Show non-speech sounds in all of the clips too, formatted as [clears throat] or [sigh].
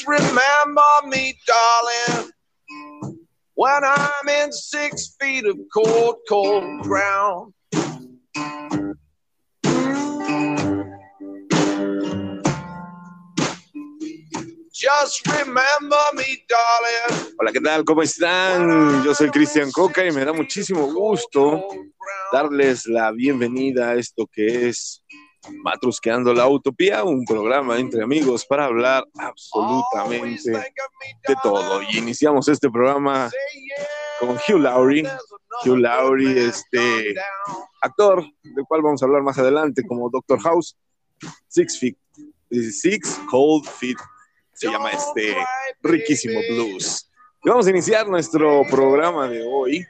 Just remember me, darling, when I'm in six feet of cold, cold ground. Just remember me, darling. Hola, ¿qué tal? ¿Cómo están? Yo soy Cristian Coca y me da muchísimo gusto darles la bienvenida a esto que es Matrusqueando la Utopía, un programa entre amigos para hablar absolutamente de todo. Y iniciamos este programa con Hugh Laurie. Hugh Laurie, este actor, del cual vamos a hablar más adelante, como Doctor House, Six Feet, Six Cold Feet se llama este riquísimo blues. Y vamos a iniciar nuestro programa de hoy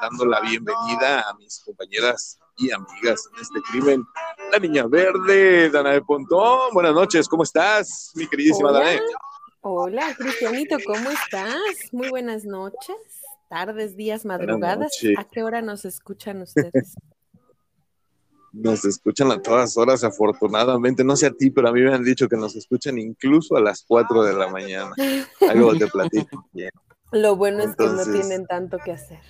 dando la bienvenida a mis compañeras y amigas en este crimen. La niña verde, Dana de Pontón. Buenas noches, ¿cómo estás, mi queridísima Hola. Dana? Hola, Cristianito, ¿cómo estás? Muy buenas noches, tardes, días, madrugadas. ¿A qué hora nos escuchan ustedes? Nos escuchan a todas horas, afortunadamente. No sé a ti, pero a mí me han dicho que nos escuchan incluso a las 4 de la mañana. Algo te platico. [laughs] Bien. Lo bueno es que no tienen tanto que hacer.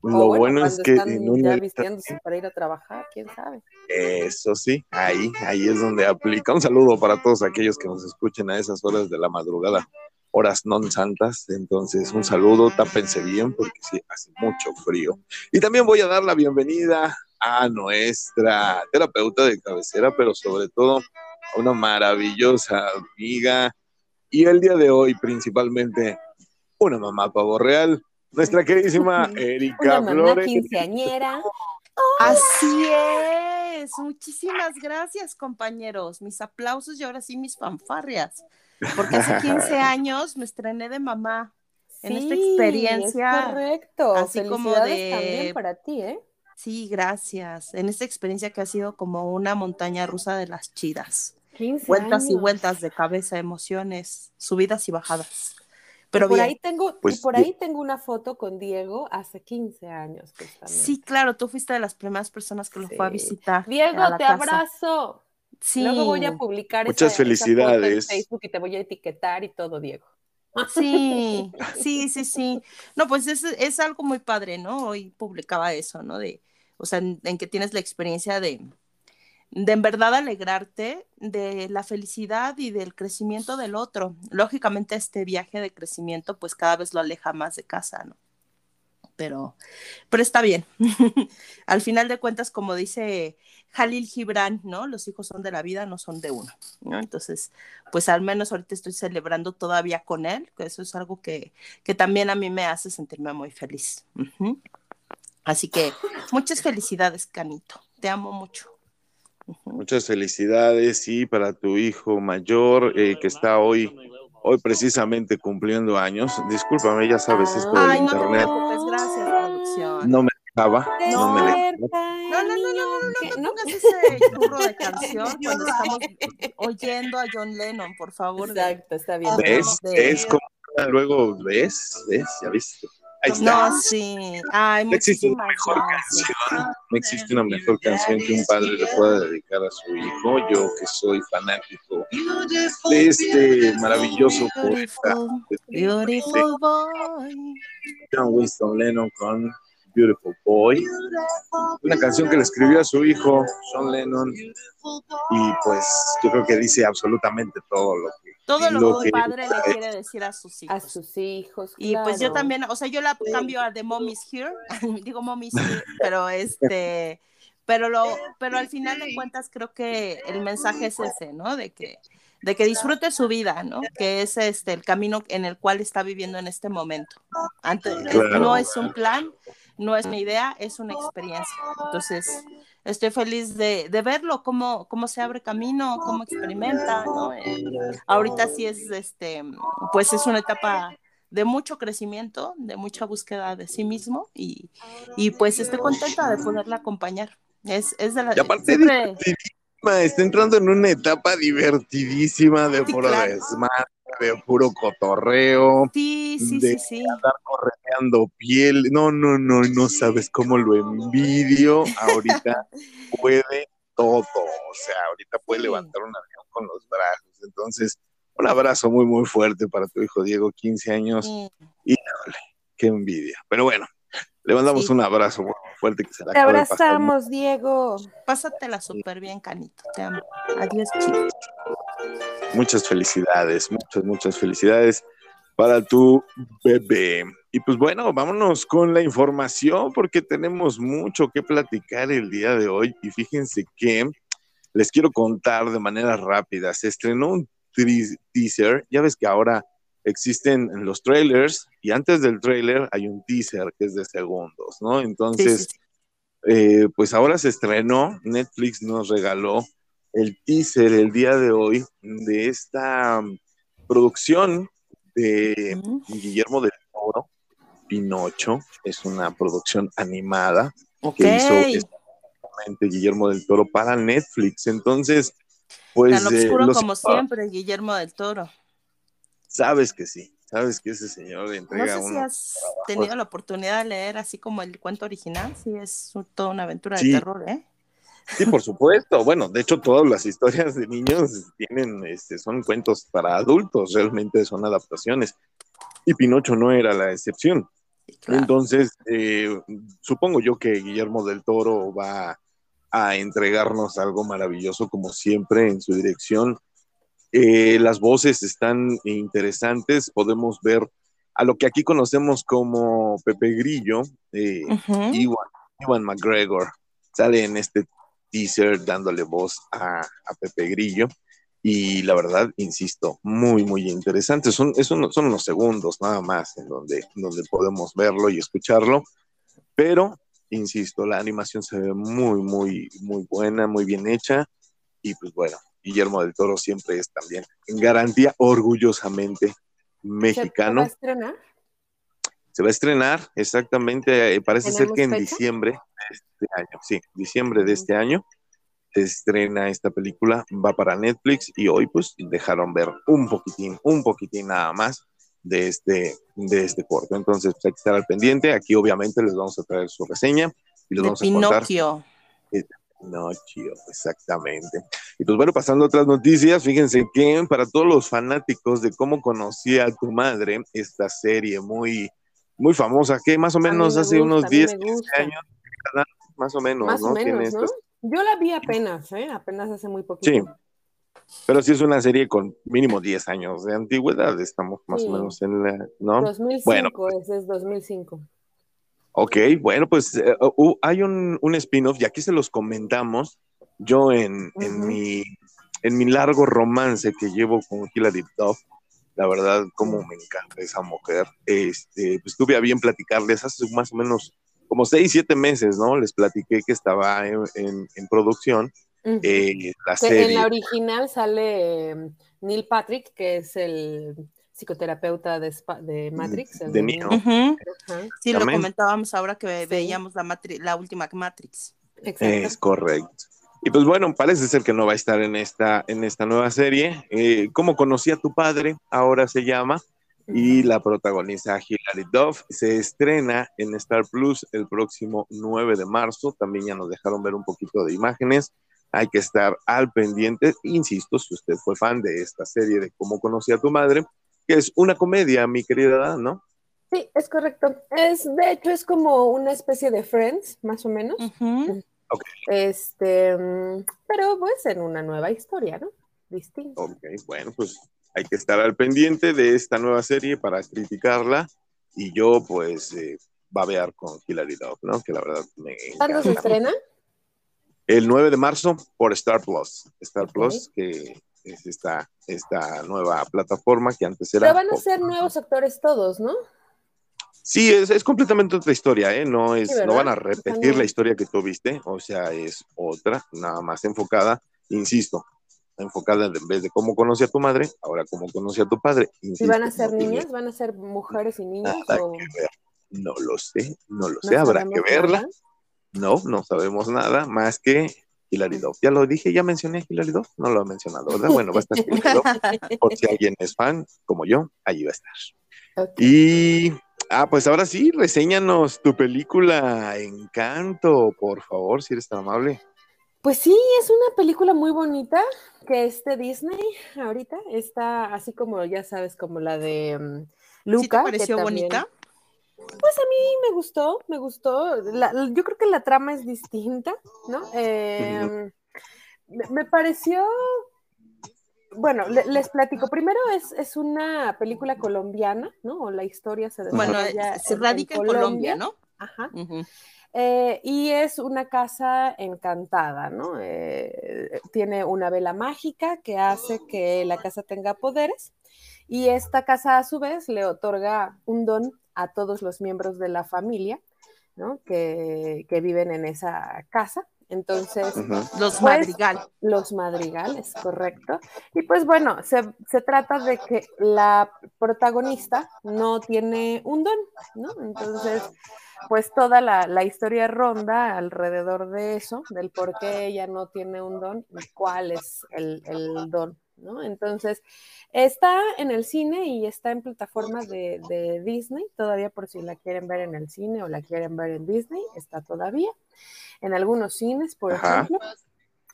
O Lo bueno es cuando que están en ya una vistiéndose para ir a trabajar, quién sabe. Eso sí, ahí, ahí es donde aplica. Un saludo para todos aquellos que nos escuchen a esas horas de la madrugada, horas non santas. Entonces, un saludo, tápense bien porque sí, hace mucho frío. Y también voy a dar la bienvenida a nuestra terapeuta de cabecera, pero sobre todo a una maravillosa amiga. Y el día de hoy, principalmente, una mamá pavo real, nuestra queridísima [laughs] Erika Una mamá Flores. quinceañera. Así es. Muchísimas gracias, compañeros. Mis aplausos y ahora sí mis fanfarrias. Porque hace [laughs] 15 años me estrené de mamá. En esta Sí, experiencia, Es correcto. así como de- también para ti, ¿eh? Sí, gracias. En esta experiencia que ha sido como una montaña rusa de las chidas. 15 Vueltas y años. vueltas de cabeza, emociones, subidas y bajadas. Pero y por bien. ahí tengo, y Pues, por ahí tengo una foto con Diego hace 15 años, justamente. Sí, claro, tú fuiste de las primeras personas que lo fue a visitar. Diego, a te casa. abrazo. Sí. Luego voy a publicar Muchas esa- esa foto en felicidades. Facebook y te voy a etiquetar y todo, Diego. Sí, [laughs] sí, sí, sí. No, pues es, es algo muy padre, ¿no? Hoy publicaba eso, ¿no? De, o sea, en, en que tienes la experiencia de, de en verdad alegrarte de la felicidad y del crecimiento del otro. Lógicamente este viaje de crecimiento pues cada vez lo aleja más de casa, ¿no? Pero, pero está bien. [laughs] Al final de cuentas, como dice Jalil Gibran, ¿no? Los hijos son de la vida, no son de uno, ¿no? Entonces, pues al menos ahorita estoy celebrando todavía con él, que eso es algo que, que también a mí me hace sentirme muy feliz. Así que muchas felicidades, Canito. Te amo mucho. Muchas felicidades y para tu hijo mayor eh, que está hoy, hoy precisamente cumpliendo años. Discúlpame, ya sabes, esto del Ay, no te internet preocupes, gracias, producción. no me dejaba, no me dejaba. No, no, no, no, no, no, ¿Qué? no ¿No? pongas ese churro de canción [laughs] cuando estamos oyendo a John Lennon, por favor. Exacto, está bien. ¿Ves? Es como luego, ¿ves? ¿Ves? ¿Ya viste? Ahí está. No, sí. Ay, No existe una mejor gracias. canción, no existe una mejor canción que un padre le pueda dedicar a su hijo. Yo que soy fanático de este maravilloso poeta, Beautiful, beautiful boy. John Winston Lennon con Beautiful Boy, una canción que le escribió a su hijo John Lennon y pues yo creo que dice absolutamente todo lo que Todo lo, Lo que un padre le quiere decir a sus hijos. A sus hijos. Y pues yo también, o sea, yo la cambio a The Mommy's Here, [laughs] digo Mommy's [laughs] Here, pero este, pero lo, pero al final de cuentas creo que el mensaje es ese, ¿no? De que, de que disfrute su vida, ¿no? Que es este el camino en el cual está viviendo en este momento. Antes, Claro. no es un plan, no es una idea, es una experiencia. Entonces, estoy feliz de, de verlo, cómo, cómo se abre camino, cómo experimenta, ¿no? Eh, ahorita sí es, este, pues es una etapa de mucho crecimiento, de mucha búsqueda de sí mismo y, y pues estoy contenta de poderla acompañar. Es, es de la... Y aparte siempre- divertidísima, está entrando en una etapa divertidísima de Sí, puro claro. desmadre, de puro cotorreo, sí, sí, de sí, sí. andar piel. No, no, no, no sabes cómo lo envidio. Ahorita [laughs] puede todo, o sea, ahorita puede levantar un avión con los brazos. Entonces, un abrazo muy, muy fuerte para tu hijo Diego, 15 años. y Híjole, qué envidia. Pero bueno, le mandamos un abrazo muy fuerte que se la Te abrazamos, Diego. Pásatela súper bien, Canito. Te amo. Adiós, chicos. Muchas felicidades, muchas, muchas felicidades para tu bebé. Y pues bueno, vámonos con la información porque tenemos mucho que platicar el día de hoy. Y fíjense que les quiero contar de manera rápida. Se estrenó un teaser. Ya ves que ahora existen los trailers y antes del trailer hay un teaser que es de segundos, ¿no? Entonces, eh, pues ahora se estrenó, Netflix nos regaló el teaser el día de hoy de esta producción de Guillermo del Pinocho, es una producción animada que hizo Guillermo del Toro para Netflix. Entonces, pues... Tan oscuro como siempre, Guillermo del Toro. Sabes que sí, sabes que ese señor entrega no sé si has tenido la oportunidad de leer así como el cuento original, sí es toda una aventura de terror, ¿eh? Sí, por supuesto. Bueno, de hecho, todas las historias de niños tienen, este, son cuentos para adultos, realmente son adaptaciones. Y Pinocho no era la excepción. Entonces, eh, supongo yo que Guillermo del Toro va a entregarnos algo maravilloso, como siempre, en su dirección. Eh, las voces están interesantes, podemos ver a lo que aquí conocemos como Pepe Grillo, eh, Iwan, McGregor, sale en este teaser dándole voz a, Pepe Grillo. Y la verdad, insisto, muy, muy interesante. Son, son unos segundos nada más en donde, donde podemos verlo y escucharlo. Pero, insisto, la animación se ve muy, muy, muy buena, muy bien hecha. Y pues bueno, Guillermo del Toro siempre es también en garantía orgullosamente mexicano. ¿Se va a estrenar? Se va a estrenar, exactamente, eh, parece ser que en diciembre de este año, sí, diciembre de este año se estrena esta película, va para Netflix y hoy pues dejaron ver un poquitín, un poquitín nada más de este, de este corto. Entonces pues, hay que estar al pendiente, aquí obviamente les vamos a traer su reseña y les vamos a contar. Pinocchio, exactamente. Y pues bueno, pasando a otras noticias, fíjense que para todos los fanáticos de cómo conocía a tu madre, esta serie muy, muy famosa, que más o menos hace unos 10, 15 años, más o menos, más ¿no? O menos, ¿no? Yo la vi apenas, ¿eh? Apenas hace muy poquito. Sí. Pero sí es una serie con mínimo 10 años de antigüedad, estamos más o menos en la, ¿no? 2005, bueno, ese es 2005. Ok, bueno, pues eh, hay un, spin-off y aquí se los comentamos. Yo en, mi, en mi largo romance que llevo con Hilary Duff, la verdad, como me encanta esa mujer. Este, pues tuve a bien platicarles hace más o menos como seis, siete meses, ¿no? Les platiqué que estaba en, producción. Eh, la serie. En la original sale em, Neil Patrick, que es el psicoterapeuta de, de Matrix. de Neo. Sí, lo comentábamos ahora que veíamos la, la última Matrix. Es correcto. Y pues bueno, parece ser que no va a estar en esta, en esta nueva serie. Eh, ¿Cómo conocí a tu padre? Ahora se llama. Y la protagonista Hilary Duff se estrena en Star Plus el próximo 9 de marzo. También ya nos dejaron ver un poquito de imágenes. Hay que estar al pendiente. Insisto, si usted fue fan de esta serie de Cómo conocí a tu madre, que es una comedia, mi querida, ¿no? Sí, es correcto. Es, de hecho, es como una especie de Friends, más o menos. Este, pero pues en una nueva historia, ¿no? Distinta. Ok, bueno, pues hay que estar al pendiente de esta nueva serie para criticarla y yo pues eh, babear con Hilary Duff, ¿no? Que la verdad me ¿Cuándo se estrena? El 9 de marzo por Star Plus. Star Plus, que es esta, esta nueva plataforma que antes era... Pero van a ser nuevos actores todos, ¿no? Sí, es, es completamente otra historia, ¿eh? No, es, no van a repetir la historia que tú viste, o sea, es otra, nada más enfocada, insisto, enfocada en vez de cómo conocí a tu madre, ahora cómo conocí a tu padre. ¿Y van a ser niñas? ¿Van a ser mujeres y niños? No lo sé, no lo sé, habrá que verla. No, no sabemos nada más que Hilary Duff. Ya lo dije, ya mencioné Hilary Duff, no lo he mencionado, ¿verdad? Bueno, va a estar [laughs] por si alguien es fan, como yo, allí va a estar. Y, ah, pues ahora sí, reséñanos tu película Encanto, por favor, si eres tan amable. Pues sí, es una película muy bonita que este Disney ahorita está así como, ya sabes, como la de um, Luca. ¿Sí te pareció bonita? Pues a mí me gustó, me gustó. yo creo que la trama es distinta, ¿no? Eh, me, pareció bueno, les platico. Primero es, una película colombiana, ¿no? O la historia se desarrolla Bueno, se radica en, Colombia, ¿no? Ajá. Eh, y es una casa encantada, ¿no? Eh, tiene una vela mágica que hace que la casa tenga poderes y esta casa a su vez le otorga un don a todos los miembros de la familia, ¿no? Que, que viven en esa casa. Entonces, los madrigal. Los madrigales, correcto. Y pues bueno, se, se, trata de que la protagonista no tiene un don, ¿no? Entonces, pues toda la, la, historia ronda alrededor de eso, del por qué ella no tiene un don y cuál es el, el don, ¿no? Entonces, está en el cine y está en plataformas de, de, Disney, todavía por si la quieren ver en el cine o la quieren ver en Disney, está todavía en algunos cines, por ejemplo,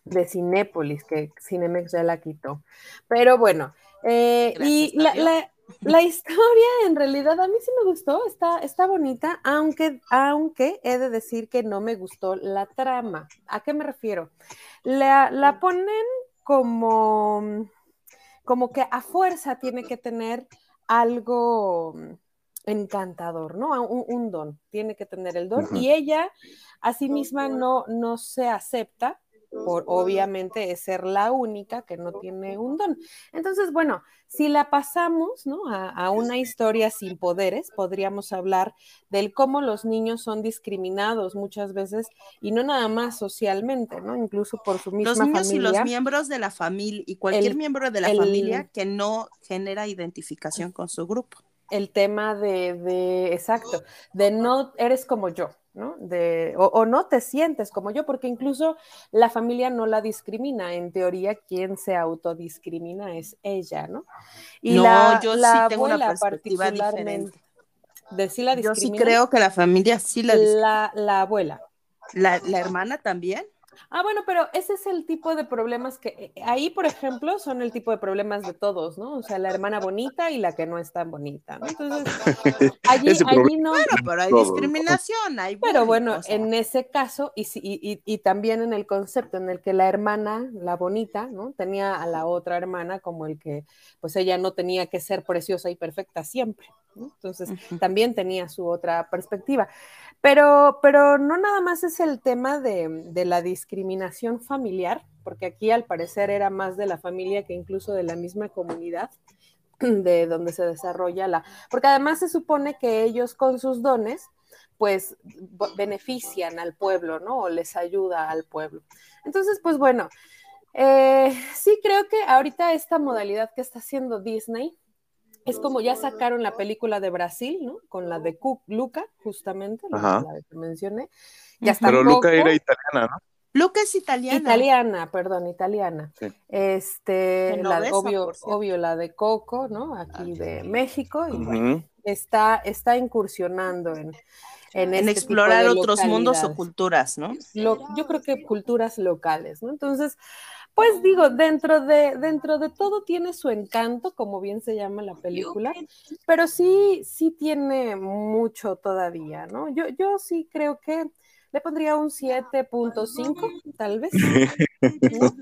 de Cinépolis, que Cinemex ya la quitó. Pero bueno, eh, y la, la, historia en realidad a mí sí me gustó, está, está bonita, aunque, aunque he de decir que no me gustó la trama. ¿A qué me refiero? La, la ponen como, como que a fuerza tiene que tener algo encantador, ¿no? Un, don, tiene que tener el don. Y ella a sí misma no, no se acepta por obviamente es ser la única que no tiene un don. Entonces, bueno, si la pasamos ¿no? a, una historia sin poderes, podríamos hablar del cómo los niños son discriminados muchas veces y no nada más socialmente, ¿no? Incluso por su misma familia. Los niños y los miembros de la familia y cualquier miembro de la familia que no genera identificación con su grupo el tema de, de, exacto, de no eres como yo, ¿no? De, o, no te sientes como yo, porque incluso la familia no la discrimina. En teoría, quien se autodiscrimina es ella, ¿no? Y la, yo sí tengo una perspectiva diferente. De sí la yo sí creo que la familia sí la discrimina. La, la abuela. ¿La, ¿La hermana también? Ah, bueno, pero ese es el tipo de problemas que eh, ahí, por ejemplo, son el tipo de problemas de todos, ¿no? O sea, la hermana bonita y la que no es tan bonita, ¿no? Entonces, [laughs] allí, allí no. Bueno, pero hay discriminación, hay. Pero bueno, en ese caso, y, y, y, también en el concepto en el que la hermana, la bonita, ¿no? Tenía a la otra hermana como el que, pues ella no tenía que ser preciosa y perfecta siempre, ¿no? Entonces, también tenía su otra perspectiva. Pero, pero no nada más es el tema de, la discriminación familiar, porque aquí al parecer era más de la familia que incluso de la misma comunidad [clears throat] de donde se desarrolla la, porque además se supone que ellos con sus dones pues benefician al pueblo, ¿no? O les ayuda al pueblo. Entonces, pues bueno, eh, sí creo que ahorita esta modalidad que está haciendo Disney es como ya sacaron la película de Brasil, ¿no? Con la de Luca, justamente, la, que mencioné. Ya está Pero Luca era italiana, ¿no? Luca es italiana. Italiana, perdón, italiana. Este, la, obvio, obvio, la de Coco, ¿no? Aquí de México, y está, está incursionando en, en, este explorar otros mundos o culturas, ¿no? yo creo que culturas locales, ¿no? Entonces, pues digo, dentro de, dentro de todo tiene su encanto, como bien se llama la película, pero sí, sí tiene mucho todavía, ¿no? Yo, yo sí creo que le pondría un 7.5, tal vez. [laughs]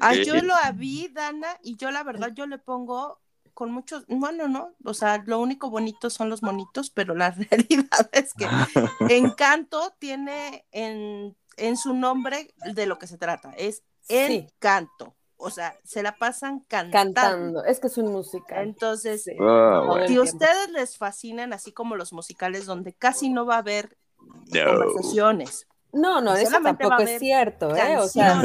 Ah, yo lo vi, Dana, y yo la verdad, yo le pongo con muchos, bueno, no, o sea, lo único bonito son los monitos, pero la [laughs] realidad es que [laughs] Encanto tiene en, en su nombre de lo que se trata, es Encanto. O sea, se la pasan cantando. Cantando, es que es un musical. Entonces, ah, si ustedes les fascinan, así como los musicales, donde casi no va a haber conversaciones. No, no, eso tampoco es cierto, ¿eh? O sea,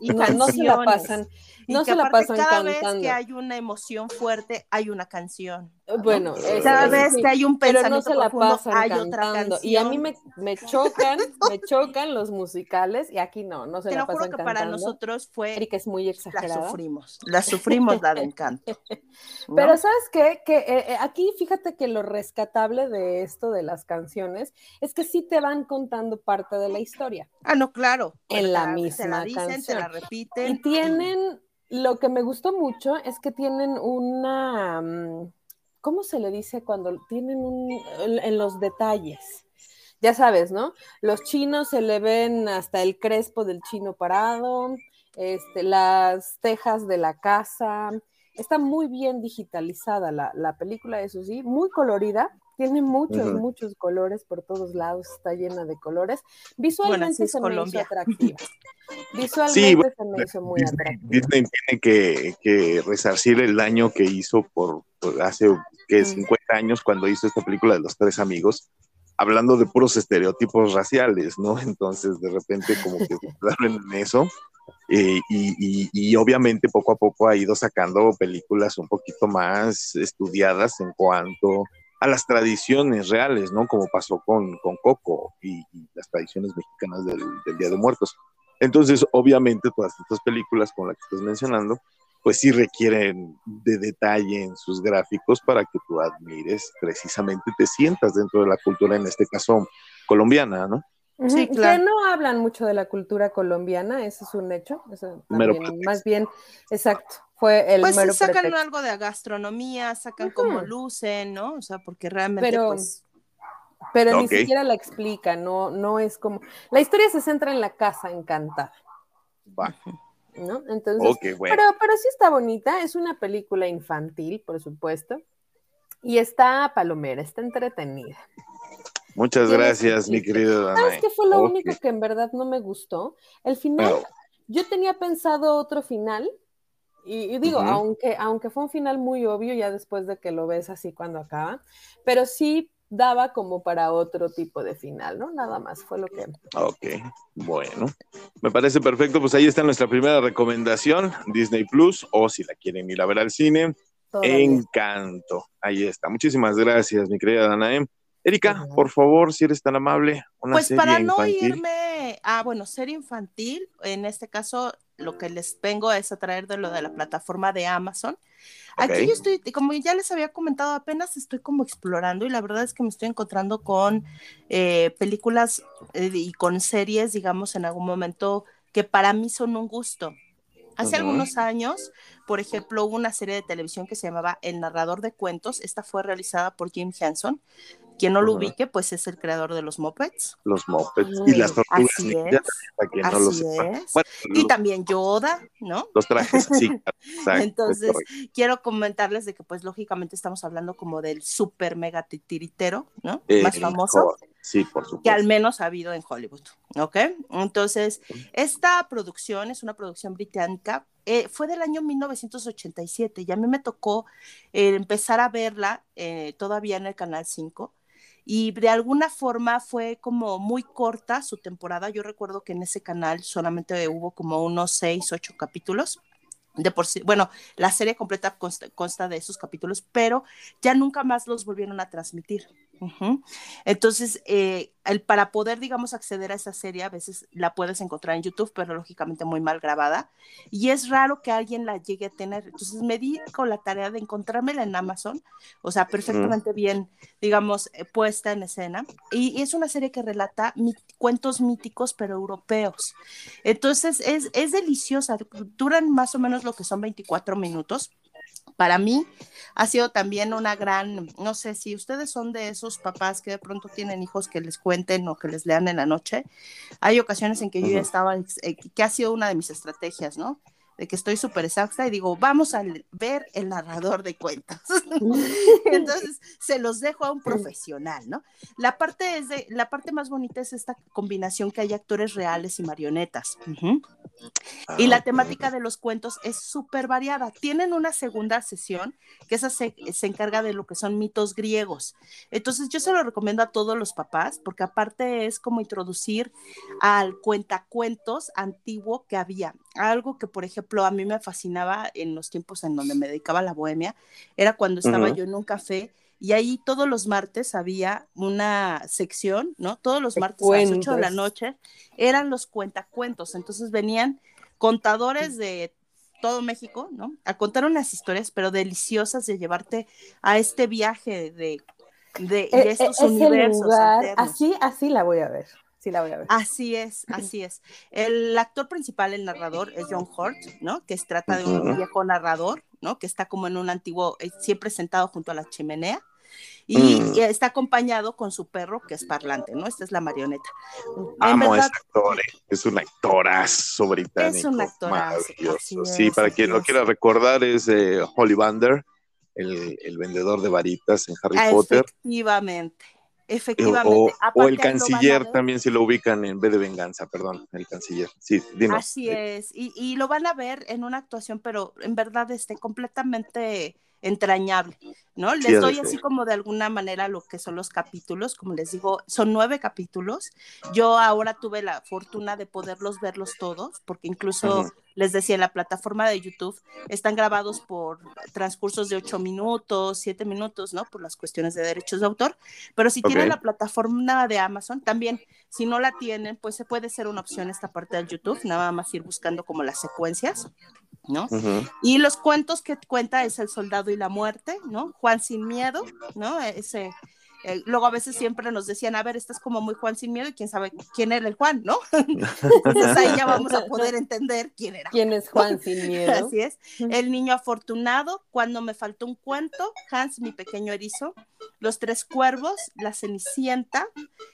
y no, se la pasan. Y que aparte cada vez que hay una emoción fuerte, hay una canción. Bueno, cada vez que hay un pensamiento no se la profundo, pasan hay otra cantando. canción. Y a mí me, me chocan, me chocan los musicales y aquí no, no se Te la lo juro pasan que para nosotros fue Erika es muy la exagerada. sufrimos, la sufrimos la de encanto. [laughs] ¿no? Pero ¿sabes qué? Que eh, eh, aquí fíjate que lo rescatable de esto de las canciones es que sí te van contando parte de la historia. ah, no, claro. En Te la Te misma la dicen, te canción. la repiten. Y tienen, lo que me gustó mucho es que tienen una, mm, ¿cómo se le dice cuando tienen un, en los detalles? Ya sabes, ¿no? Los chinos se le ven hasta el crespo del chino parado, este, las tejas de la casa. Está muy bien digitalizada la, la película, eso sí, muy colorida. Tiene muchos, muchos colores por todos lados, está llena de colores. Visualmente es se Colombia. me hizo atractiva. Visualmente bueno, se me hizo muy Disney, atractiva. Disney tiene que, que resarcir el daño que hizo por, por hace que Mm. 50 años cuando hizo esta película de los tres amigos, hablando de puros estereotipos raciales, ¿no? Entonces de repente como que se quedaron en eso. eh, y, y- y obviamente poco a poco ha ido sacando películas un poquito más estudiadas en cuanto a las tradiciones reales, ¿no? Como pasó con, con Coco y, y las tradiciones mexicanas del, del Día de Muertos. Entonces, obviamente, todas estas películas con las que estás mencionando, pues sí requieren de detalle en sus gráficos para que tú admires, precisamente te sientas dentro de la cultura, en este caso colombiana, ¿no? Sí, Que claro. no hablan mucho de la cultura colombiana, ese es un hecho. eso también, más bien, exacto, fue el Pues mero sacan pretexto. algo de gastronomía, sacan como Ujú. lucen, ¿no? O sea, porque realmente, Pero- pues, Pero ni siquiera la explica, no, no es como. La historia se centra en la casa encantada, Va. ¿no? Entonces, Ok, bueno. pero, pero sí está bonita, es una película infantil, por supuesto, y está palomera, está entretenida. Muchas gracias, mi querido ¿Sabes Danae. qué fue lo único que en verdad no me gustó? El final, Pero- yo tenía pensado otro final, y, y digo, aunque, aunque fue un final muy obvio ya después de que lo ves así cuando acaba, pero sí daba como para otro tipo de final, ¿no? Nada más fue lo que... Ok, bueno, me parece perfecto. Pues ahí está nuestra primera recomendación, Disney Plus, o si la quieren ir a ver al cine, todavía- Encanto. Ahí está. Muchísimas gracias, mi querida Danae. Erika, por favor, si eres tan amable, una pues serie para no infantil. irme a, bueno, ser infantil, en este caso lo que les vengo es a traer de lo de la plataforma de Amazon. Aquí yo estoy, como ya les había comentado, apenas estoy como explorando y la verdad es que me estoy encontrando con eh, películas eh, y con series, digamos, en algún momento que para mí son un gusto. Hace algunos años, por ejemplo, hubo una serie de televisión que se llamaba El narrador de cuentos. Esta fue realizada por Jim Henson. Quien no lo ubique, pues es el creador de los Muppets. Los Muppets y las tortugas Así ninja, es. para quien no lo Así sepa. es. Bueno, Y los, también Yoda, ¿no? los trajes, sí, [laughs] exacto, Entonces, quiero comentarles de que, pues, lógicamente estamos hablando como del super mega titiritero, ¿no? Eh, Más famoso. Sí, por que supuesto. al menos ha habido en Hollywood, ¿ok? Entonces, esta producción es una producción británica, eh, fue del año 1987 y a mí me tocó eh, empezar a verla eh, todavía en el Canal 5 y de alguna forma fue como muy corta su temporada. Yo recuerdo que en ese canal solamente hubo como unos seis, ocho capítulos. De por sí, bueno, la serie completa consta, consta de esos capítulos, pero ya nunca más los volvieron a transmitir. Entonces, eh, el, para poder, digamos, acceder a esa serie, a veces la puedes encontrar en YouTube, pero lógicamente muy mal grabada. Y es raro que alguien la llegue a tener. Entonces, me di con la tarea de encontrármela en Amazon, o sea, perfectamente bien, digamos, eh, puesta en escena. Y, y es una serie que relata mit- cuentos míticos, pero europeos. Entonces, es, es deliciosa. Duran más o menos lo que son 24 minutos. Para mí ha sido también una gran, no sé si ustedes son de esos papás que de pronto tienen hijos que les cuenten o que les lean en la noche. Hay ocasiones en que yo ya estaba, eh, que ha sido una de mis estrategias, ¿no? De que estoy súper exhausta y digo, vamos a ver el narrador de cuentos. [laughs] [laughs] Entonces se los dejo a un profesional, ¿no? La parte es de, la parte más bonita es esta combinación que hay actores reales y marionetas. Ujú. Y la Ah, temática de los cuentos es súper variada. Tienen una segunda sesión que esa se, se encarga de lo que son mitos griegos. Entonces yo se lo recomiendo a todos los papás porque aparte es como introducir al cuentacuentos antiguo que había. Algo que, por ejemplo, a mí me fascinaba en los tiempos en donde me dedicaba a la bohemia, era cuando estaba yo en un café y ahí todos los martes había una sección, ¿no? Todos los martes a las 8 de la noche eran los cuentacuentos, entonces venían contadores de todo México, ¿no? A contar unas historias, pero deliciosas de llevarte a este viaje de, de, e, estos universos. así, así la voy a ver. Sí, la voy a ver. Así es, así es. El actor principal, el narrador, es John Hurt, ¿no? Que se trata de un viejo narrador, ¿no? Que está como en un antiguo, eh, siempre sentado junto a la chimenea. Y, mm. está acompañado con su perro que es parlante, ¿no? Esta es la marioneta. Amo a ese actor, eh. es un actorazo británico. Es un actorazo. sí, para quien lo quiera recordar, es eh, Holly Bander, el, el, vendedor de varitas en Harry Potter. Efectivamente. Efectivamente. O, el canciller también, si lo ubican en vez de venganza, perdón, el canciller. Sí, dinos. Así es. Y, y, lo van a ver en una actuación, pero en verdad este, completamente entrañable, ¿no? Les doy así como de alguna manera lo que son los capítulos, como les digo, son nueve capítulos. Yo ahora tuve la fortuna de poderlos verlos todos, porque incluso les decía, en la plataforma de YouTube están grabados por transcursos de ocho minutos, siete minutos, ¿no? Por las cuestiones de derechos de autor. Pero si tienen la plataforma de Amazon, también, si no la tienen, pues se puede ser una opción esta parte del YouTube, nada más ir buscando como las secuencias. ¿no? Y los cuentos que cuenta es El Soldado y la Muerte, ¿no? Juan sin miedo, ¿no? Ese, eh, [laughs] luego a veces siempre nos decían, a ver, estás como muy Juan sin miedo y quién sabe quién era el Juan, ¿no? [laughs] Entonces ahí ya vamos a poder [laughs] entender quién era. ¿Quién es Juan sin miedo? Así es. El niño afortunado, cuando me faltó un cuento, Hans, mi pequeño erizo, Los tres cuervos, La cenicienta,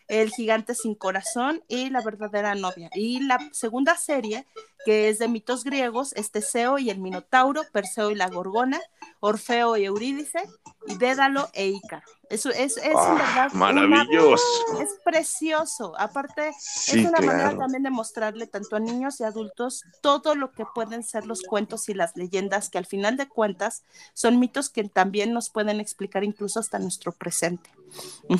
El gigante sin corazón y La verdadera novia. Y la segunda serie, que es de mitos griegos, es Teseo y el Minotauro, Perseo y la Gorgona, Orfeo y Eurídice, y Dédalo e Ícaro. Eso es, es ah, verdad. Maravilloso. es precioso. Aparte, es una manera también de mostrarle tanto a niños y adultos todo lo que pueden ser los cuentos y las leyendas, que al final de cuentas son mitos que también nos pueden explicar incluso hasta nuestro presente.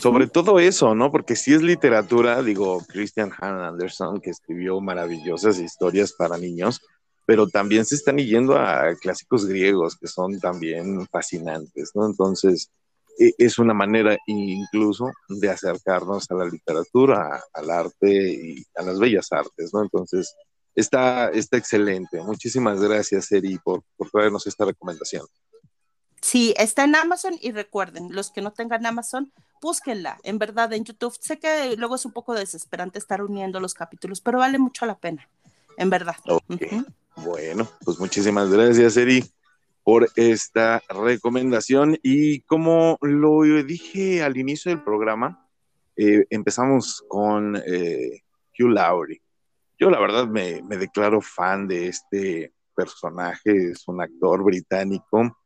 Sobre todo eso, ¿no? Porque si es literatura, digo, Christian Han Anderson, que escribió maravillosas historias para niños, pero también se están yendo a clásicos griegos que son también fascinantes, ¿no? Entonces, e, es una manera incluso de acercarnos a la literatura, al arte y a las bellas artes, ¿no? Entonces, está, está excelente. Muchísimas gracias, Eri, por, por traernos esta recomendación. Sí, está en Amazon y recuerden, los que no tengan Amazon, búsquenla, en verdad, en YouTube. Sé que luego es un poco desesperante estar uniendo los capítulos, pero vale mucho la pena, en verdad. Bueno, pues muchísimas gracias, Eri por esta recomendación. Y como lo dije al inicio del programa, eh, empezamos con eh, Hugh Laurie. Yo la verdad me, declaro fan de este personaje, es un actor británico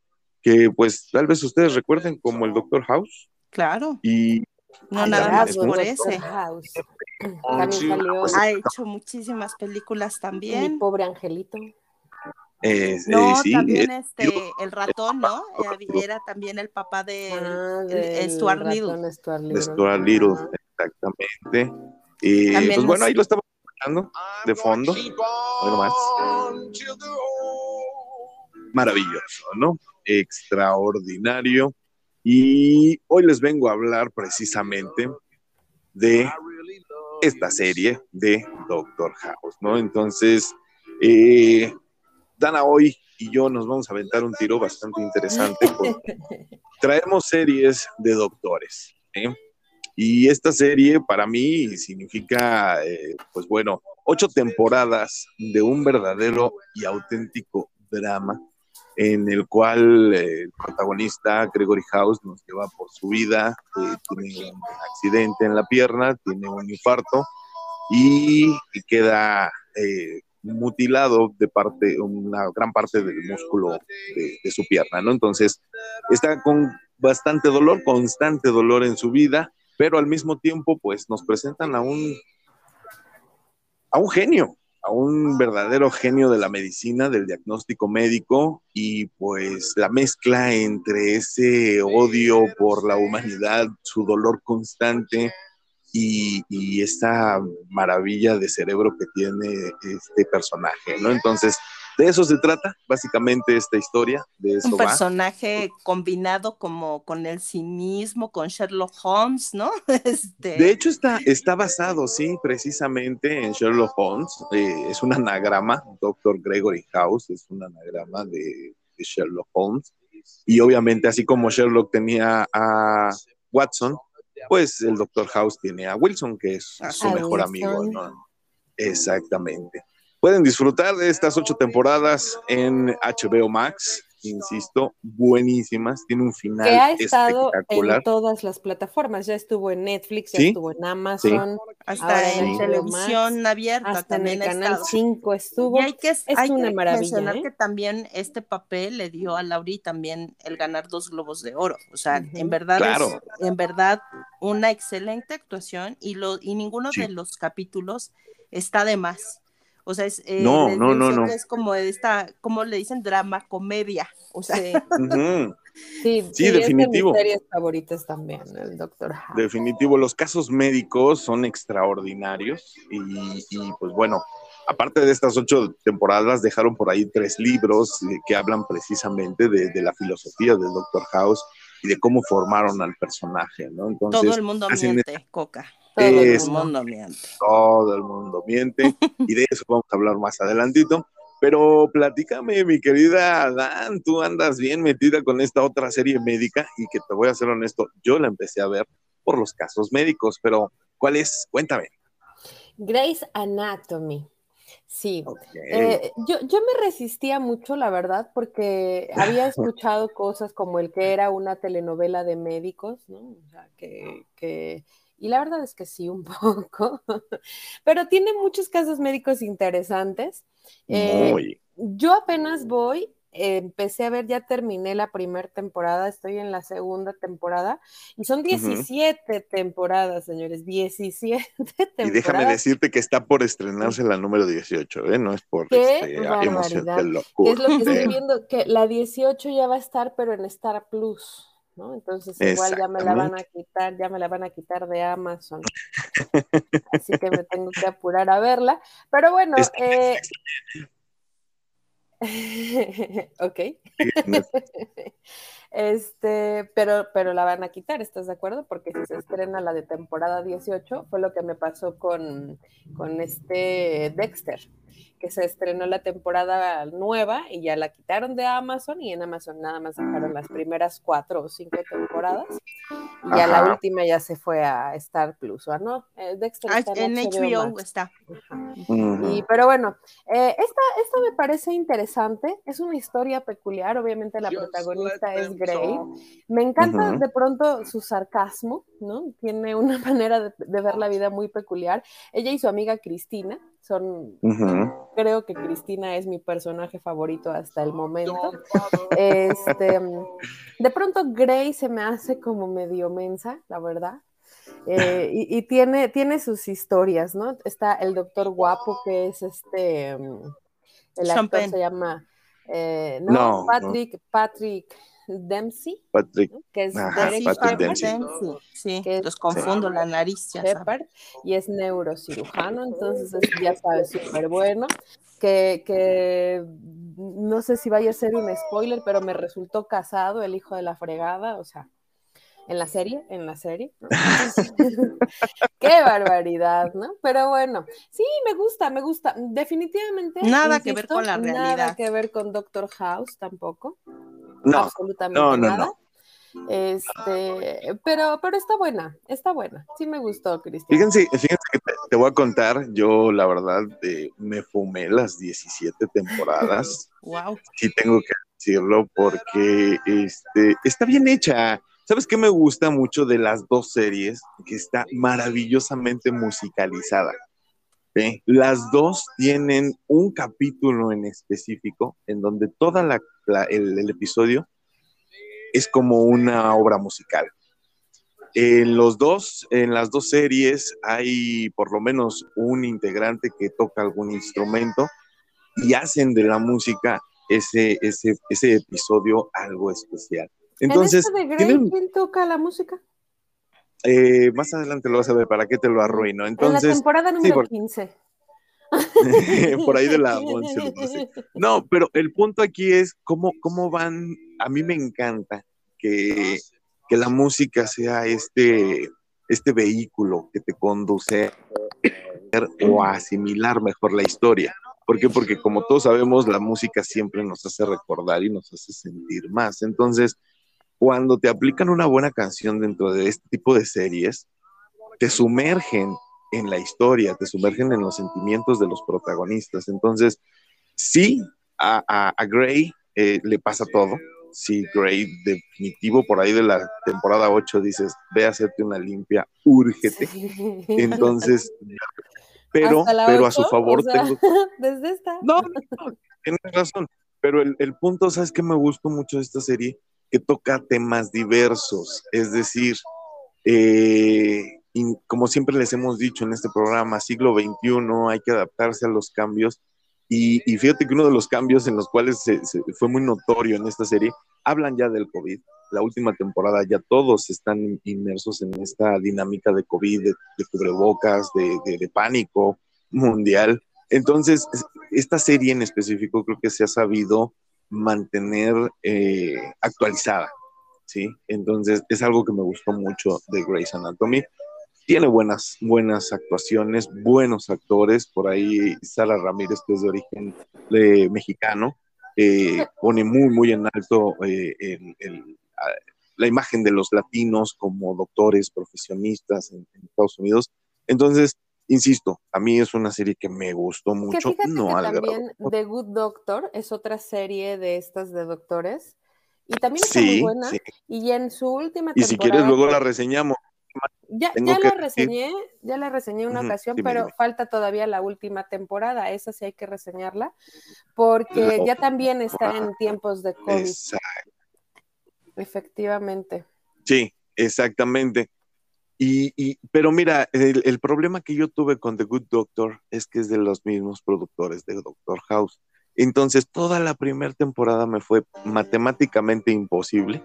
que pues tal vez ustedes recuerden como el Doctor House. Claro. Y no nada más por ese. Ha hecho muchísimas películas también. Mi pobre angelito. Eh, no, también este, el ratón, ¿no? Era también el papá de, ah, Stuart Little. Stuart Little. exactamente. Y pues bueno, ahí lo estamos escuchando de fondo. más. Maravilloso, ¿no? Extraordinario. Y hoy les vengo a hablar precisamente de esta serie de Doctor House, ¿no? Entonces, eh, Dana hoy y yo nos vamos a aventar un tiro bastante interesante porque [laughs] traemos series de doctores. Y esta serie para mí significa, eh, pues bueno, ocho temporadas de un verdadero y auténtico drama en el cual eh, el protagonista Gregory House nos lleva por su vida, eh, tiene un accidente en la pierna, tiene un infarto y, queda mutilado de parte, una gran parte del músculo de, su pierna, ¿no? Entonces, está con bastante dolor, constante dolor en su vida, pero al mismo tiempo, pues nos presentan a un, a un genio, a un verdadero genio de la medicina, del diagnóstico médico y pues la mezcla entre ese odio por la humanidad, su dolor constante, y, esta maravilla de cerebro que tiene este personaje, ¿no? Entonces, de eso se trata, básicamente, esta historia. De eso Un personaje combinado como con el cinismo, con Sherlock Holmes, ¿no? [laughs] Este... De hecho, está, está basado, sí, precisamente en Sherlock Holmes. Eh, es un anagrama, Dr. Gregory House, es un anagrama de, de Sherlock Holmes. Y obviamente, así como Sherlock tenía a Watson, pues el Doctor House tiene a Wilson, que es su mejor amigo, ¿no? Exactamente. Pueden disfrutar de estas ocho temporadas en HBO Max insisto, buenísimas, tiene un final que ha estado en todas las plataformas, ya estuvo en Netflix, ya estuvo en Amazon, hasta en televisión abierta, hasta también en el canal 5 estuvo. Y hay que, es una maravilla. Mencionar ¿eh? que también este papel le dio a Lauri también el ganar dos globos de oro, o sea, en verdad es, en verdad una excelente actuación y lo y ninguno de los capítulos está de más. O sea, es, eh, no, no, no, no. es como esta, como le dicen, drama, comedia. O sea, sí, [laughs] sí, definitivo. Es de mis series favoritas también, el Doctor House. Definitivo, los casos médicos son extraordinarios y, y, pues bueno, aparte de estas ocho temporadas, dejaron por ahí tres libros que hablan precisamente de, de la filosofía del Doctor House y de cómo formaron al personaje, ¿no? Entonces, Todo el mundo miente, Coca. Todo el mundo miente. Todo el mundo miente. y de eso vamos a hablar más adelantito. Pero platícame, mi querida Dan, tú andas bien metida con esta otra serie médica y que te voy a ser honesto, yo la empecé a ver por los casos médicos, pero ¿cuál es? Cuéntame. Grey's Anatomy. Sí, eh, yo, yo, me resistía mucho, la verdad, porque había [laughs] escuchado cosas como el que era una telenovela de médicos, ¿no? O sea, que, que, y la verdad es que sí, un [laughs] poco, pero tiene muchos casos médicos interesantes. Eh, yo apenas voy empecé a ver, ya terminé la primera temporada, estoy en la segunda temporada y son 17 temporadas, señores, 17 temporadas. Y déjame decirte que está por estrenarse la número 18, ¿eh? No es por este, emoción Es lo que estoy viendo, que la 18 ya va a estar, pero en Star Plus. ¿No? Entonces igual ya me la van a quitar, ya me la van a quitar de Amazon. [laughs] Así que me tengo que apurar a verla. Pero bueno, eh, [laughs] ok. [laughs] este, pero, pero la van a quitar, ¿estás de acuerdo? Porque si se estrena la de temporada 18, fue lo que me pasó con, con este Dexter que se estrenó la temporada nueva y ya la quitaron de Amazon y en Amazon nada más dejaron las primeras cuatro o cinco temporadas y ya la última ya se fue a Star Plus, ¿o no? Eh, Dexter ah, en, HBO, está. y, pero bueno, eh, esta, esta me parece interesante, es una historia peculiar, obviamente la protagonista es Grey, me encanta de pronto su sarcasmo, ¿no? Tiene una [laughs] manera de, de ver la vida muy peculiar. Ella y su amiga Cristina, son, creo que Cristina es mi personaje favorito hasta el momento. Este, de pronto Grey se me hace como medio mensa, la verdad. Eh, y, tiene, tiene sus historias, ¿no? Está el doctor guapo que es este, el actor se llama, eh, no, Patrick, Patrick Dempsey, Patrick, que es Patrick Dempsey. Sí, los confundo, la nariz. y es neurocirujano, entonces ya sabes, súper bueno. Que, que no sé si vaya a ser un spoiler, pero me resultó casado el hijo de la fregada, o sea, en la serie, en la serie. [laughs] [laughs] Qué barbaridad, ¿no? Pero bueno, sí, me gusta, me gusta. Definitivamente. Nada que ver con la realidad. Nada que ver con Doctor House tampoco. No, absolutamente no, no, nada. Este, pero, pero está buena, está buena. Sí me gustó, Cristian. Fíjense, fíjense que te, voy a contar, yo la verdad me fumé las 17 temporadas. [laughs] wow. Sí tengo que decirlo porque este, está bien hecha. ¿Sabes qué me gusta mucho de las dos series? Que está maravillosamente musicalizada. Las dos tienen un capítulo en específico en donde toda la, el, episodio es como una obra musical. En los dos, en las dos series hay por lo menos un integrante que toca algún instrumento y hacen de la música ese, ese, ese episodio algo especial. Entonces, ¿En este de Grey, ¿quién toca la música? eh, más adelante lo vas a ver, ¿para qué te lo arruino? Entonces, en la temporada número 15. [laughs] por ahí de la 11. No, pero el punto aquí es cómo, cómo van, a mí me encanta que, que la música sea este, este vehículo que te conduce o a asimilar mejor la historia. ¿Por qué? Porque como todos sabemos, la música siempre nos hace recordar y nos hace sentir más. Entonces, cuando te aplican una buena canción dentro de este tipo de series, te sumergen en la historia, te sumergen en los sentimientos de los protagonistas. Entonces, sí, a, a, Gray eh, le pasa todo. Sí, Gray, definitivo, por ahí de la temporada 8 dices, ve a hacerte una limpia, úrgete. Entonces, pero, pero a su favor tengo... [laughs] Desde esta. No, no, tienes razón. Pero el, el punto, ¿sabes qué me gustó mucho de esta serie? Que toca temas diversos. Es decir, eh, y como siempre les hemos dicho en este programa, siglo XXI, hay que adaptarse a los cambios. Y, fíjate que uno de los cambios en los cuales se, fue muy notorio en esta serie, hablan ya del COVID. La última temporada ya todos están inmersos en esta dinámica de COVID, de, cubrebocas, de, pánico mundial. Entonces, esta serie en específico creo que se ha sabido mantener eh, actualizada, ¿sí? Entonces, es algo que me gustó mucho de Grey's Anatomy tiene buenas, buenas actuaciones, buenos actores. Por ahí Sara Ramírez, que es de origen eh, mexicano, eh, pone muy, muy en alto eh, la imagen de los latinos como doctores, profesionistas en, Estados Unidos. Entonces, insisto, a mí es una serie que me gustó mucho. no que también The Good Doctor es otra serie de estas de doctores. Y también está muy buena. Y en su última temporada. Y si quieres, luego la reseñamos. Ya, ya la reseñé, ya la reseñé una ocasión, pero falta todavía la última temporada, esa sí hay que reseñarla, porque ya también está en tiempos de COVID. Efectivamente. Sí, exactamente. Y, pero mira, el, problema que yo tuve con The Good Doctor es que es de los mismos productores de Doctor House. Entonces, toda la primera temporada me fue matemáticamente imposible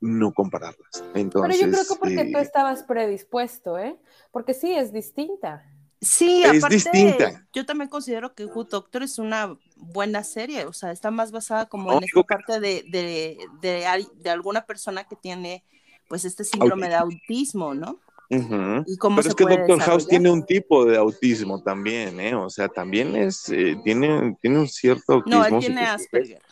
no compararlas. Entonces, Pero yo creo que porque tú eh, estabas predispuesto, ¿eh? Porque sí, es distinta. Sí, es distinta. Yo también considero que Good Doctor es una buena serie, o sea, está más basada como en esta parte de, de, de, alguna persona que tiene pues este síndrome de autismo, ¿no? ¿Y cómo Pero es que Doctor House tiene un tipo de autismo también, ¿eh? O sea, también es, eh, tiene, tiene un cierto autismo. No, él tiene Asperger.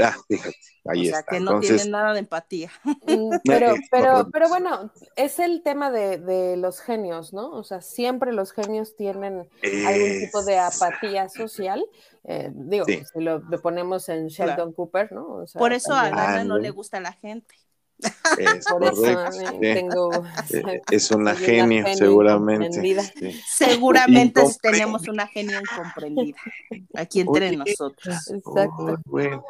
Ah, fíjate, ahí o sea, que no tiene nada de empatía. Mm, [laughs] pero, pero, pero bueno, es el tema de, los genios, ¿no? O sea, siempre los genios tienen algún tipo de apatía social. Eh, digo, si lo, ponemos en Sheldon Cooper, ¿no? Por eso a Ana no le gusta la gente. Es Por eso tengo, eh, es una [laughs] genia, seguramente. Seguramente tenemos una genia incomprendida aquí entre nosotros. Exacto. bueno.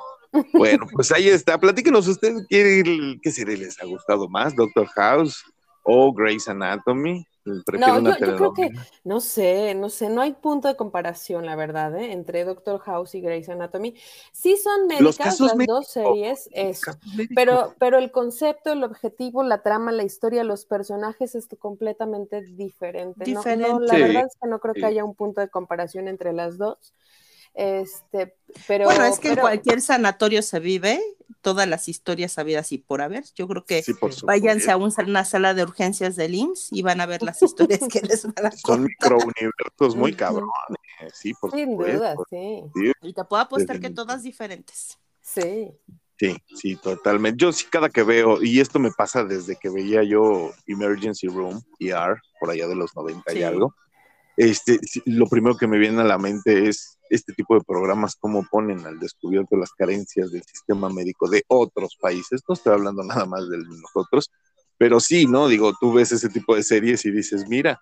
Bueno, pues ahí está. Platíquenos ustedes qué, qué serie les ha gustado más, Doctor House o Grey's Anatomy. No, yo, creo que, no sé, no sé, no hay punto de comparación, la verdad, ¿eh? entre Doctor House y Grey's Anatomy. Sí son médicas las dos series, eso, pero, pero el concepto, el objetivo, la trama, la historia, los personajes es completamente diferente. diferente. No, la verdad es que no creo que haya un punto de comparación entre las dos. Este, pero, bueno, es que en cualquier sanatorio se vive todas las historias sabidas y por haber. Yo creo que váyanse a una sala de urgencias del IMSS y van a ver las historias que les van a [laughs] contar. Son microuniversos muy cabrones, sí, por Sin duda, sí. Y te puedo apostar que todas diferentes. Sí. Sí, sí, totalmente. Yo sí, cada que veo, y esto me pasa desde que veía yo Emergency Room, ER, por allá de los 90 y algo, este, lo primero que me viene a la mente es este tipo de programas, cómo ponen al descubierto las carencias del sistema médico de otros países. No estoy hablando [laughs] nada más de nosotros, pero sí, ¿no? Digo, tú ves ese tipo de series y dices, mira,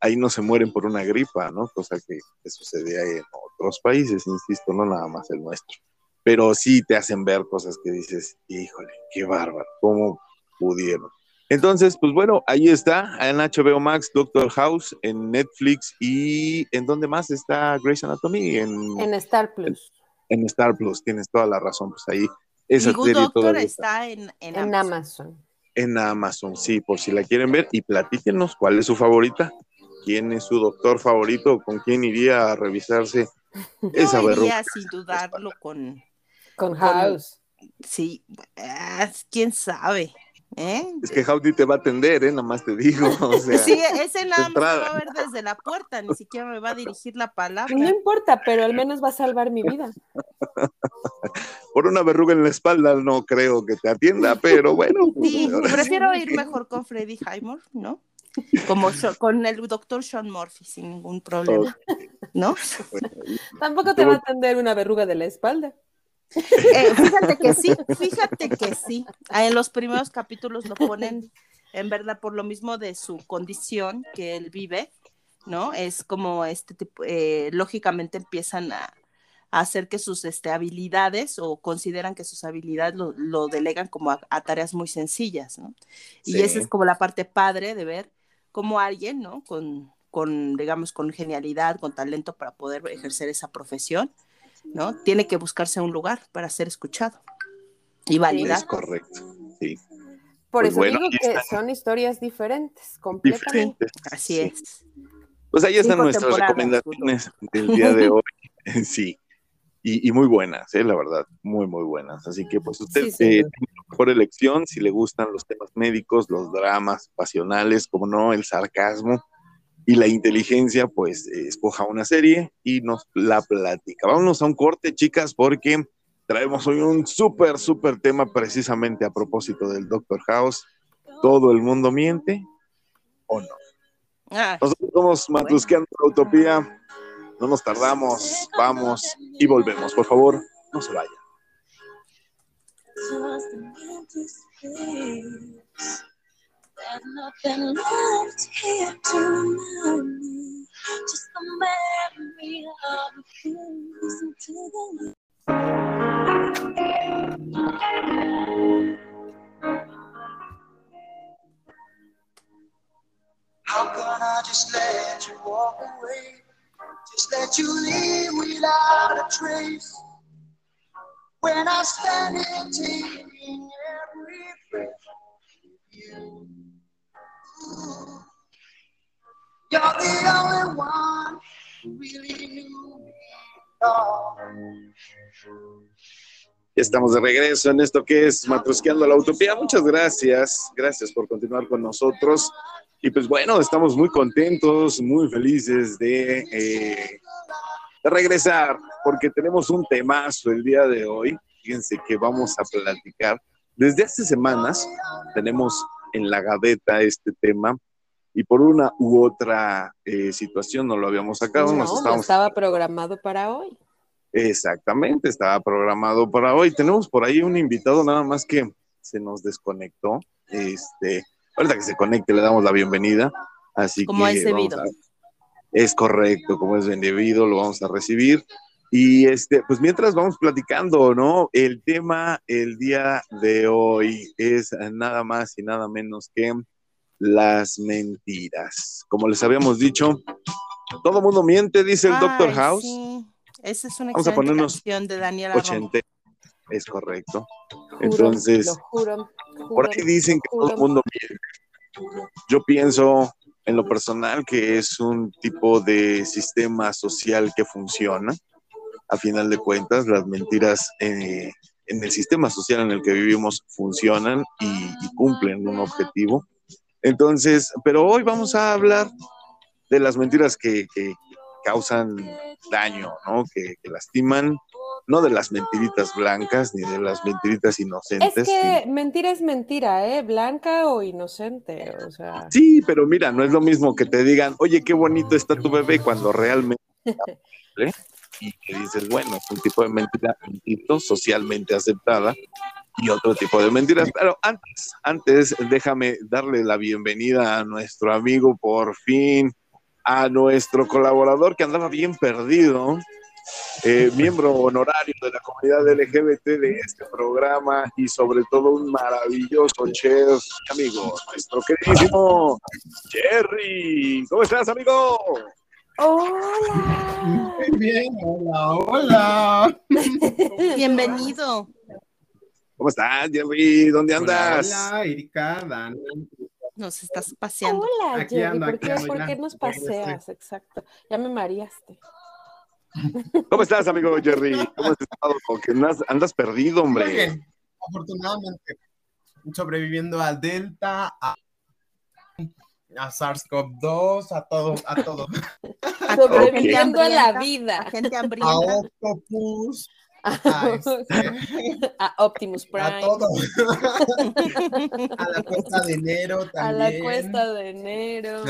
ahí no se mueren por una gripa, ¿no? Cosa que, que sucede en otros países, insisto, no nada más el nuestro. Pero sí te hacen ver cosas que dices, híjole, qué bárbaro, ¿cómo pudieron? Entonces, pues bueno, ahí está, en HBO Max, Doctor House, en Netflix y ¿en dónde más está Grey's Anatomy? En, Star Plus. En, Star Plus, tienes toda la razón, pues ahí. Esa Good Doctor está en, Amazon. en Amazon, sí, por si la quieren ver y platíquenos cuál es su favorita, quién es su doctor favorito, con quién iría a revisarse esa verruga. sin dudarlo con, con House. sí, ah, quién sabe. ¿Eh? Es que Howdy te va a atender, ¿eh? Nada más te digo. [laughs] sí, ese nada más va a ver desde la puerta, ni siquiera me va a dirigir la palabra. No importa, pero al menos va a salvar mi vida. [laughs] Por una verruga en la espalda no creo que te atienda, pero bueno. Pues, sí, prefiero ir mejor con Freddy Highmore, ¿no? Como con el doctor Sean Murphy, sin ningún problema, ¿no? Tampoco te va a atender una verruga de la espalda. Eh, fíjate que sí, fíjate que sí. Ah, en los primeros capítulos lo ponen, en verdad, por lo mismo de su condición que él vive, ¿no? Es como este tipo, eh, lógicamente empiezan a, hacer que sus este, habilidades o consideran que sus habilidades lo, delegan como a, tareas muy sencillas, ¿no? Y esa es como la parte padre de ver cómo alguien, ¿no? Con, con, digamos, con genialidad, con talento para poder ejercer esa profesión, ¿no? Tiene que buscarse un lugar para ser escuchado y validar. Es correcto, sí. Por pues eso digo que son historias diferentes, completamente. Así es. Pues ahí están nuestras recomendaciones del día de hoy. [laughs] [laughs] sí. Y, muy buenas, ¿eh? la verdad, muy, muy buenas. Así que pues usted eh, tiene la mejor elección si le gustan los temas médicos, los dramas pasionales, como no, el sarcasmo, y la inteligencia, pues escoja una serie y nos la platica. Vámonos a un corte, chicas, porque traemos hoy un súper, súper tema precisamente a propósito del Doctor House. ¿Todo el mundo miente o no? Ah. Nosotros somos Matusqueando la Utopía. No nos tardamos, vamos y volvemos. Por favor, no se vayan. There's nothing left here to remind me. Just the memory of the things into the How can I just let you walk away? Just let you leave without a trace. When I stand here taking every breath, you. Estamos de regreso en esto que es Matrusqueando la Utopía. Muchas gracias, gracias por continuar con nosotros. Y pues bueno, estamos muy contentos, muy felices de, eh, de regresar, porque tenemos un temazo el día de hoy. Fíjense que vamos a platicar. Desde hace semanas tenemos en la gaveta este tema y por una u otra eh, situación no lo habíamos sacado. No, estábamos... estaba programado para hoy. Exactamente, estaba programado para hoy. Tenemos por ahí un invitado nada más que se nos desconectó. Este, ahorita que se conecte le damos la bienvenida. Así como que es debido. es correcto, como es debido, lo vamos a recibir. Y este, pues mientras vamos platicando, ¿no? El tema el día de hoy es nada más y nada menos que las mentiras. Como les habíamos dicho, todo mundo miente, dice el Doctor House. Sí. Esa es una Vamos a ponernos canción de Daniel 80. Es correcto. Entonces, por ahí dicen que todo el mundo miente. Yo pienso en lo personal que es un tipo de sistema social que funciona. A final de cuentas, las mentiras eh, en el sistema social en el que vivimos funcionan y cumplen un objetivo entonces, pero hoy vamos a hablar de las mentiras que, causan daño, ¿no? Que, lastiman, no de las mentiritas blancas ni de las mentiritas inocentes. Es que mentira es mentira, ¿eh? Blanca o inocente, o sea. Sí, pero mira, no es lo mismo que te digan, oye, qué bonito está tu bebé cuando realmente... [laughs] y que dices, bueno, es un tipo de mentira socialmente aceptada y otro tipo de mentiras. Pero antes, antes, déjame darle la bienvenida a nuestro amigo, por fin, a nuestro colaborador que andaba bien perdido, eh, [laughs] miembro honorario de la comunidad LGBT de este programa y sobre todo un maravilloso chef, amigo, nuestro queridísimo Jerry. ¿Cómo estás, amigo? Hola. Muy bien, hola, hola. [laughs] Bienvenido. ¿Cómo estás, Jerry? ¿Dónde andas? Hola, Erika, Dan. Nos estás paseando. Hola, Aquí Jerry, ando, ¿por aquí qué, ando, por qué nos paseas? Exacto. Ya me mareaste. ¿Cómo estás, amigo Jerry? ¿Cómo has estado? Como que andas, andas perdido, Muy hombre. bien, afortunadamente, sobreviviendo al Delta, a, a SARS-CoV-2, a todo, a todo. [laughs] Sobreviviendo a la vida. a gente [laughs] A hambrienta. Octopus, [laughs] a, este, A Optimus Prime. a todo. a la cuesta de enero también. A la cuesta de enero.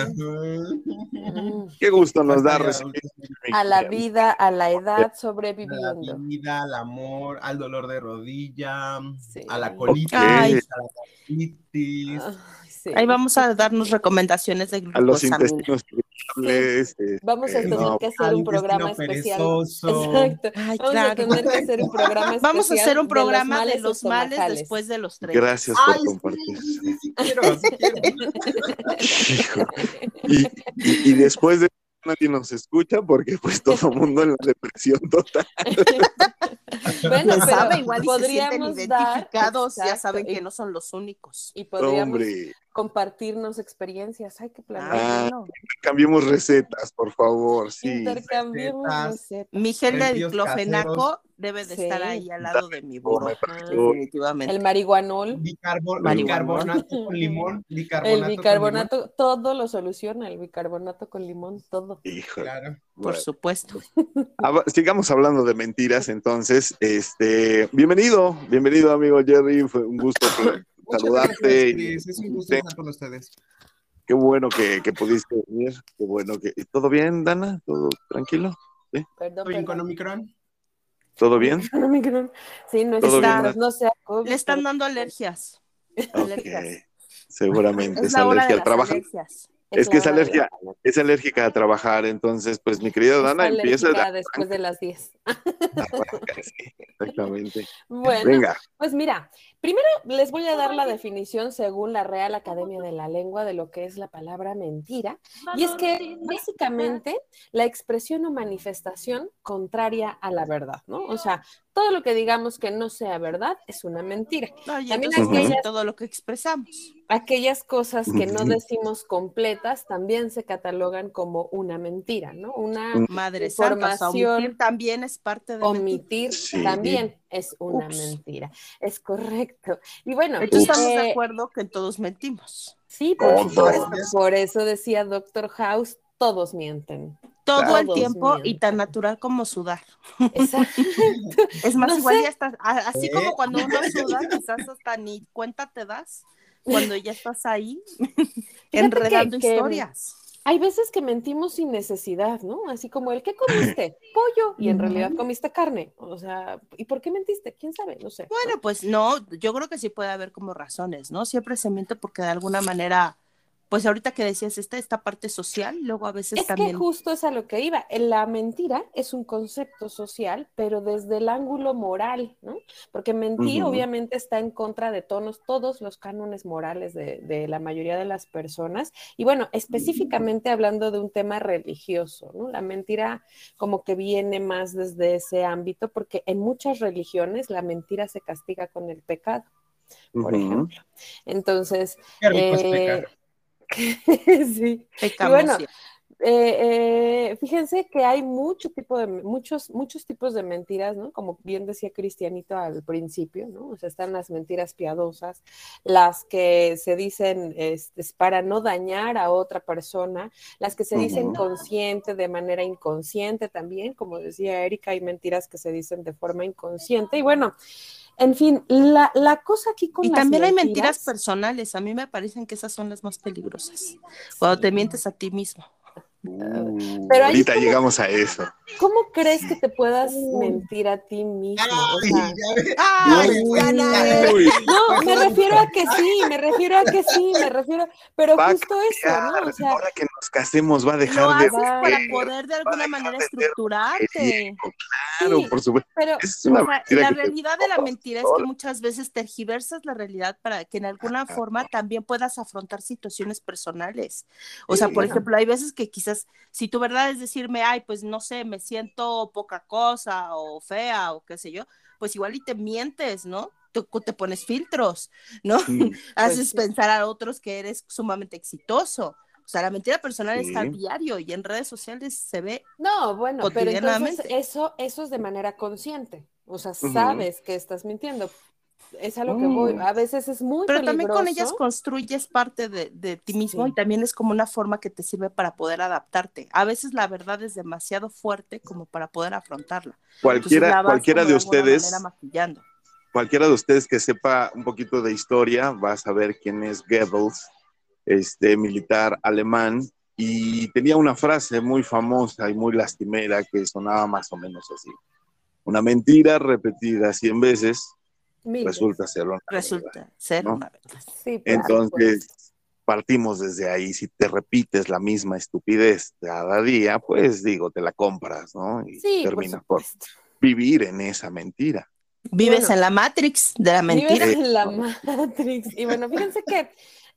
Qué gusto nos da recibir. A la vida, a la edad, A la sobreviviendo. vida, al amor, al dolor de rodilla, Sí. a la colitis, a la. Ay, sí. Ahí vamos a darnos recomendaciones de A los glucosamina. intestinos irritables, este, Vamos a tener no, que hacer un programa especial. perezoso. Exacto. Ay, Vamos a claro. tener que hacer un programa especial. [laughs] Vamos a hacer un de los programa de males los males estomacales. después de los tres. Gracias por Ay, compartir. sí, sí, sí quiero, sí quiero. Hijo. Y, y- y después de nadie nos escucha porque pues todo el [laughs] mundo en la depresión total. Bueno, ¿Quién pero sabe? Igual se podríamos dar- identificados, ya saben y- que no son los únicos. Y podríamos Hombre, compartirnos experiencias. Ay, qué planear. Ah, cambiemos recetas, por favor, sí. Intercambiemos recetas. recetas. Mi gel de diclofenaco caseros. debe de Sí. estar ahí al lado de mi burro. Ah, pareció- Definitivamente. El marihuanol, Bicarbo- bicarbonato con limón. [laughs] Bicarbonato el con bicarbonato, todo lo soluciona, el bicarbonato con limón, todo. Hijo. limón. Claro. Por Bueno, supuesto. [laughs] sigamos hablando de mentiras, entonces, este, bienvenido, bienvenido amigo Jerry, fue un gusto Muchas saludarte. gracias, Es un gusto estar con ustedes. Qué bueno que, que pudiste venir, qué bueno que... ¿Todo bien, Dana? ¿Todo tranquilo? Perdón, ¿Estoy bien con. Omicron? ¿Todo bien? [laughs] Omicron. Sí, no es Todo bien, mientras no COVID, Le están dando [laughs] alergias. Seguramente Es es la hora alergia de al trabajo. alergias. Es que es alergia, es alérgica a trabajar, entonces, pues mi querida Está Dana empieza alérgica a después de las 10. Sí, exactamente. [laughs] Bueno, Venga, pues mira, primero les voy a dar la definición según la Real Academia de la Lengua de lo que es la palabra mentira. Y es que básicamente la expresión o manifestación contraria a la verdad, ¿no? O sea, [laughs] todo lo que digamos que no sea verdad es una mentira. No, y También entonces aquellas- todo lo que expresamos. Aquellas cosas que no decimos completas también se catalogan como una mentira, ¿no? Una Mm. Madre santa, o sea, Información. omitir también es parte de omitir Sí. también es una Ups. mentira. Es correcto. Y bueno, estamos eh, de acuerdo que todos mentimos. Sí, por supuesto. Por eso decía Doctor House, todos mienten. Todo el tiempo y tan natural como sudar. Exacto. [laughs] Es más, No igual sé. ya estás, así ¿Eh? como cuando uno suda, quizás hasta ni cuenta te das cuando ya estás ahí enredando que- que- historias. Hay veces que mentimos sin necesidad, ¿no? Así como el, ¿qué comiste? [laughs] Pollo. Y en realidad comiste carne. O sea, ¿y por qué mentiste? ¿Quién sabe? No sé. Bueno, pues no, yo creo que sí puede haber como razones, ¿no? Siempre se miente porque de alguna manera, pues ahorita que decías esta, esta parte social, luego a veces Es que también. justo es a lo que iba. La mentira es un concepto social, pero desde el ángulo moral, ¿no? Porque mentir obviamente está en contra de tonos, todos los cánones morales de, de la mayoría de las personas. Y bueno, específicamente hablando de un tema religioso, ¿no? La mentira como que viene más desde ese ámbito, porque en muchas religiones la mentira se castiga con el pecado, por ejemplo. Entonces, Qué rico es eh, pecar. [laughs] sí. pecamos, bueno. Eh, eh, fíjense que hay mucho tipo de, muchos, muchos tipos de mentiras, ¿no? Como bien decía Cristianito al principio, ¿no? O sea, están las mentiras piadosas, las que se dicen este, es para no dañar a otra persona, las que se dicen Ujú. consciente de manera inconsciente también, como decía Erika, hay mentiras que se dicen de forma inconsciente. Y bueno, en fin, la, la cosa aquí con Y las también hay mentiras personales. A mí me parecen que esas son las más peligrosas. Cuando te mientes a ti mismo. Uh, Pero ahí ahorita como- llegamos a eso. ¿Cómo crees que te puedas mentir a ti mismo? O Ay, sea, ya ves. ¡Ay, Uy! Uy, no, me refiero a que sí, me refiero a que sí, me refiero, pero justo eso, ¿no? O sea, Ahora que nos casemos va a dejar Lo de haces para poder de alguna manera de estructurarte. Claro, Sí. por supuesto. pero Es una O sea, mentira la te- realidad de la mentira es que muchas veces tergiversas la realidad para que en alguna forma también puedas afrontar situaciones personales. O sea, por ejemplo, hay veces que quizás si tu verdad es decirme, ay, pues no sé, me siento poca cosa o fea o qué sé yo, pues igual y te mientes, ¿no? Te te pones filtros, ¿no? [laughs] Haces Pues sí. pensar a otros que eres sumamente exitoso. O sea, la mentira personal está Sí. a diario y en redes sociales se ve. No, bueno, pero entonces eso, eso es de manera consciente. O sea, sabes que estás mintiendo. Es a lo que voy. Mm. A veces es muy Pero también con ellas construyes parte de, de ti mismo Sí. y también es como una forma que te sirve para poder adaptarte. A veces la verdad es demasiado fuerte como para poder afrontarla. Cualquiera, cualquiera de ustedes, maquillando. cualquiera de ustedes que sepa un poquito de historia va a saber quién es Goebbels, este militar alemán, y tenía una frase muy famosa y muy lastimera que sonaba más o menos así. Una mentira repetida cien veces Mil resulta ser una verdad. Resulta ser ¿no? una verdad. Sí, supuesto. Entonces, partimos desde ahí. Si te repites la misma estupidez cada día, pues digo, te la compras, ¿no? Y Sí, terminas por vivir en esa mentira. Vives Bueno. en la Matrix de la mentira. Vives en la Matrix. Y bueno, fíjense que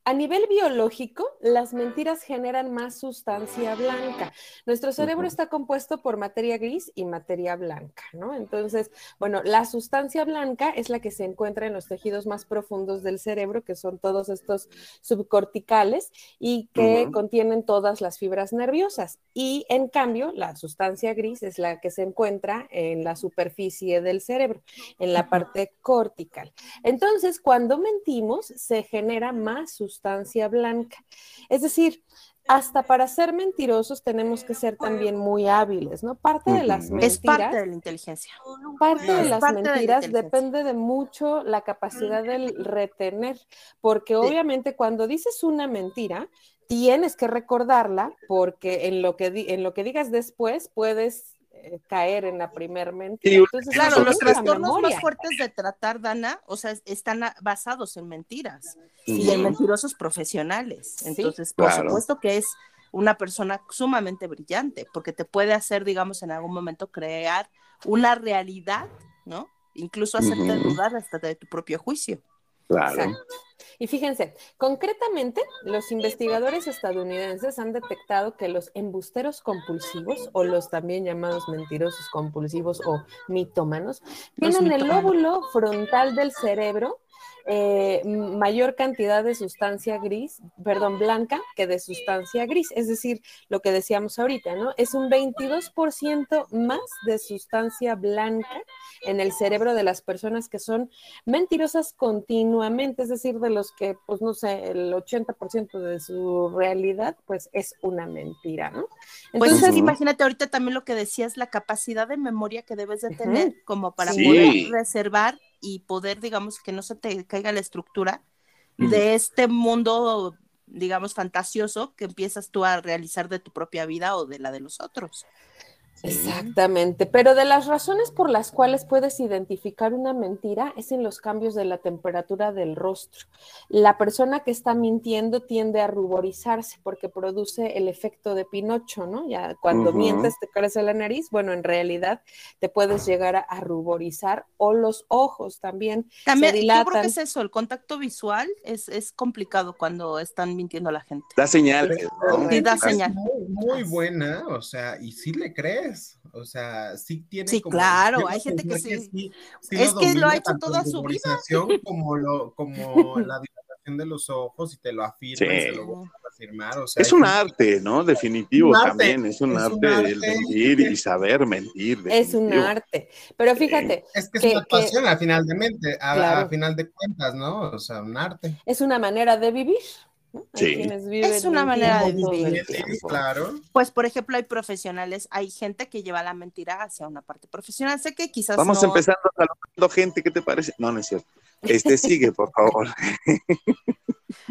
a nivel biológico, las mentiras generan más sustancia blanca. Nuestro cerebro está compuesto por materia gris y materia blanca, ¿no? Entonces, bueno, la sustancia blanca es la que se encuentra en los tejidos más profundos del cerebro, que son todos estos subcorticales y que contienen todas las fibras nerviosas. Y en cambio, la sustancia gris es la que se encuentra en la superficie del cerebro, en la parte cortical. Entonces, cuando mentimos, se genera más sustancia blanca. Es decir, hasta para ser mentirosos tenemos que ser también muy hábiles, ¿no? Parte de las mentiras. Es parte de la inteligencia. Parte de las parte de la mentiras depende de mucho la capacidad del retener, porque obviamente cuando dices una mentira, tienes que recordarla, porque en lo que, di- en lo que digas después puedes caer en la primer mentira. Entonces, Claro, los trastornos memoria. más fuertes de tratar, Dana, o sea, es- están basados en mentiras y en mentirosos profesionales. Sí, Entonces, por claro. supuesto que es una persona sumamente brillante, porque te puede hacer, digamos, en algún momento crear una realidad, ¿no? Incluso hacerte dudar hasta de tu propio juicio. Claro. Y fíjense, concretamente, los investigadores estadounidenses han detectado que los embusteros compulsivos, o los también llamados mentirosos compulsivos o mitómanos, tienen el mitómanos. lóbulo frontal del cerebro eh, mayor cantidad de sustancia gris, perdón, blanca que de sustancia gris. Es decir, lo que decíamos ahorita, ¿no? Es un 22% más de sustancia blanca en el cerebro de las personas que son mentirosas continuamente, es decir, de los que, pues no sé, el 80% de su realidad, pues es una mentira, ¿no? Pues Entonces, es que imagínate ahorita también lo que decías, la capacidad de memoria que debes de tener como para Sí. poder reservar y poder, digamos, que no se te caiga la estructura de este mundo, digamos, fantasioso que empiezas tú a realizar de tu propia vida o de la de los otros. Exactamente, pero de las razones por las cuales puedes identificar una mentira es en los cambios de la temperatura del rostro. La persona que está mintiendo tiende a ruborizarse porque produce el efecto de Pinocho, ¿no? Ya cuando mientes te crece la nariz, bueno, en realidad te puedes llegar a, a ruborizar o los ojos también. También, yo creo dilatan. que es eso, el contacto visual es, es complicado cuando están mintiendo a la gente. Da señales, ¿no? Sí, da señal. Muy, muy buena, o sea, y sí le crees. O sea, sí tiene Sí, como- claro, hay gente que pensar sí. sí Es que lo ha hecho toda su vida. Como, lo, como [laughs] la dilatación de los ojos y te lo afirma y Sí. se lo vuelve a afirmar. O sea, Es un arte, ¿no? Definitivo arte, también. Es un es arte un el arte. mentir y saber mentir. Es un arte, pero Sí. fíjate, Es que es que- una que- actuación al final de mente, a, Claro. a final de cuentas, ¿no? O sea, un arte. es una manera de vivir. ¿No? Sí. quienes viven Es una manera de vivir. el Sí, tiempo. claro. Pues, por ejemplo, hay profesionales, hay gente que lleva la mentira hacia una parte profesional. Sé que quizás Vamos no, empezando saludando gente. ¿Qué te parece? No, no es cierto. Este sigue, por favor. [laughs]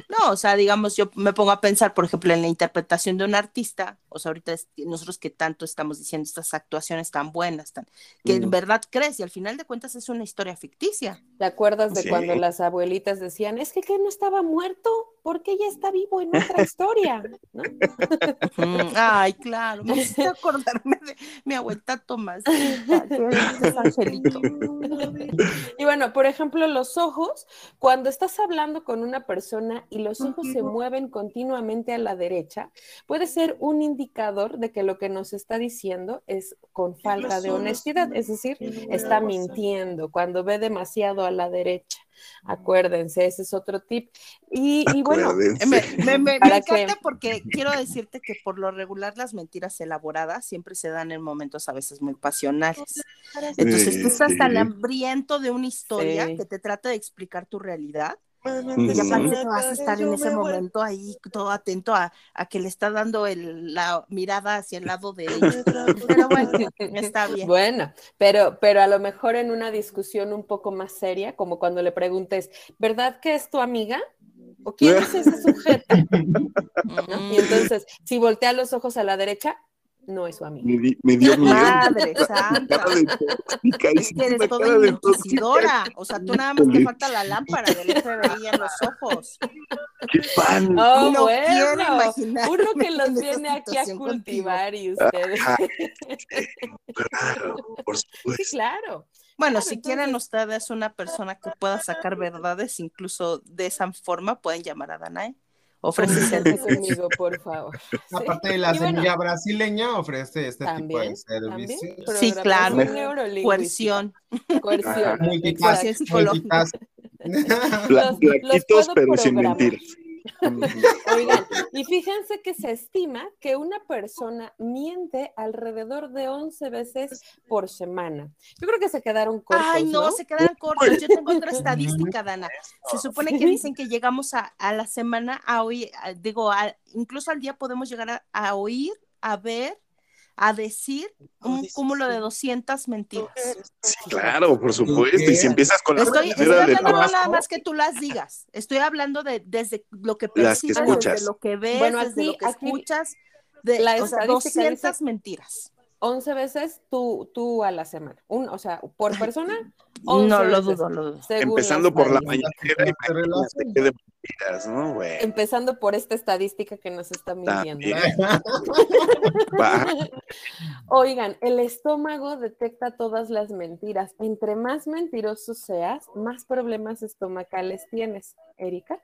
No, o sea, digamos, yo me pongo a pensar, por ejemplo, en la interpretación de un artista, o sea, ahorita es- nosotros que tanto estamos diciendo estas actuaciones tan buenas, tan, que en Mm. verdad crees y al final de cuentas es una historia ficticia. ¿Te acuerdas de Sí. cuando las abuelitas decían, es que, que no estaba muerto? Porque ella está vivo en otra [laughs] historia, ¿no? Ay, claro, me hiciste [laughs] acordarme de mi abuelita Tomás, [laughs] angelito. Y bueno, por ejemplo, los ojos, cuando estás hablando con una persona y los ojos se mueven continuamente a la derecha, puede ser un indicador de que lo que nos está diciendo es con falta de honestidad, es decir, está mintiendo cuando ve demasiado a la derecha. Acuérdense, ese es otro tip. Y, y bueno, me, me, me, me encanta porque quiero decirte que por lo regular las mentiras elaboradas siempre se dan en momentos a veces muy pasionales. Entonces tú estás tan hambriento de una historia Sí. que te trata de explicar tu realidad. Y aparte te vas a estar en ese momento ahí todo atento a, a que le está dando el- la mirada hacia el lado de ella. Pero bueno, está bien. Bueno, pero, pero a lo mejor en una discusión un poco más seria, como cuando le preguntes, ¿verdad que es tu amiga? ¿O quién es ese sujeto? ¿No? Y entonces, si voltea los ojos a la derecha, no es su amiga. Me, di- me dio miedo. Madre santa. [laughs] cara de tóxica, Es que eres toda inquisidora. O sea, tú nada más te falta la lámpara del FBI en los ojos. ¡Qué fan! Oh, No bueno, uno que los viene aquí a cultivar y ustedes. Ajá. Claro, por Sí, supuesto. claro. Bueno, Claro, si quieren ustedes una persona que pueda sacar verdades, incluso de esa forma, pueden llamar a Danae. Ofrece conmigo, por favor. Sí. Aparte de la bueno, semilla brasileña, ofrece este tipo de servicios. Sí, claro. Coerción. Coerción. [laughs] Los- los puedo pero sin mentiras. [laughs] Oigan, y fíjense que se estima que una persona miente alrededor de 11 veces por semana. Yo creo que se quedaron cortos, Ay, no, ¿no? se quedan cortos. Yo tengo otra [laughs] estadística, Dana. Se supone que dicen que llegamos a, a la semana a oír, a- digo, a- incluso al día podemos llegar a, a oír, a ver, a decir un cúmulo de 200 mentiras. Sí, claro, por supuesto. Y si empiezas con la Estoy, de hablando no nada más que tú las digas. Estoy hablando de desde lo que Las que percibes, escuchas. desde lo que ves, Bueno, desde aquí- lo que aquí escuchas. De, la o sea, estadística 200 dice- mentiras. 11 veces tú, tú a la semana. Un, o sea, por persona, 11 No lo veces, dudo, lo dudo. empezando por la mentiras, ¿no? Bueno, Empezando por esta estadística que nos está mintiendo. [laughs] Oigan, el estómago detecta todas las mentiras. Entre más mentiroso seas, más problemas estomacales tienes. Erika.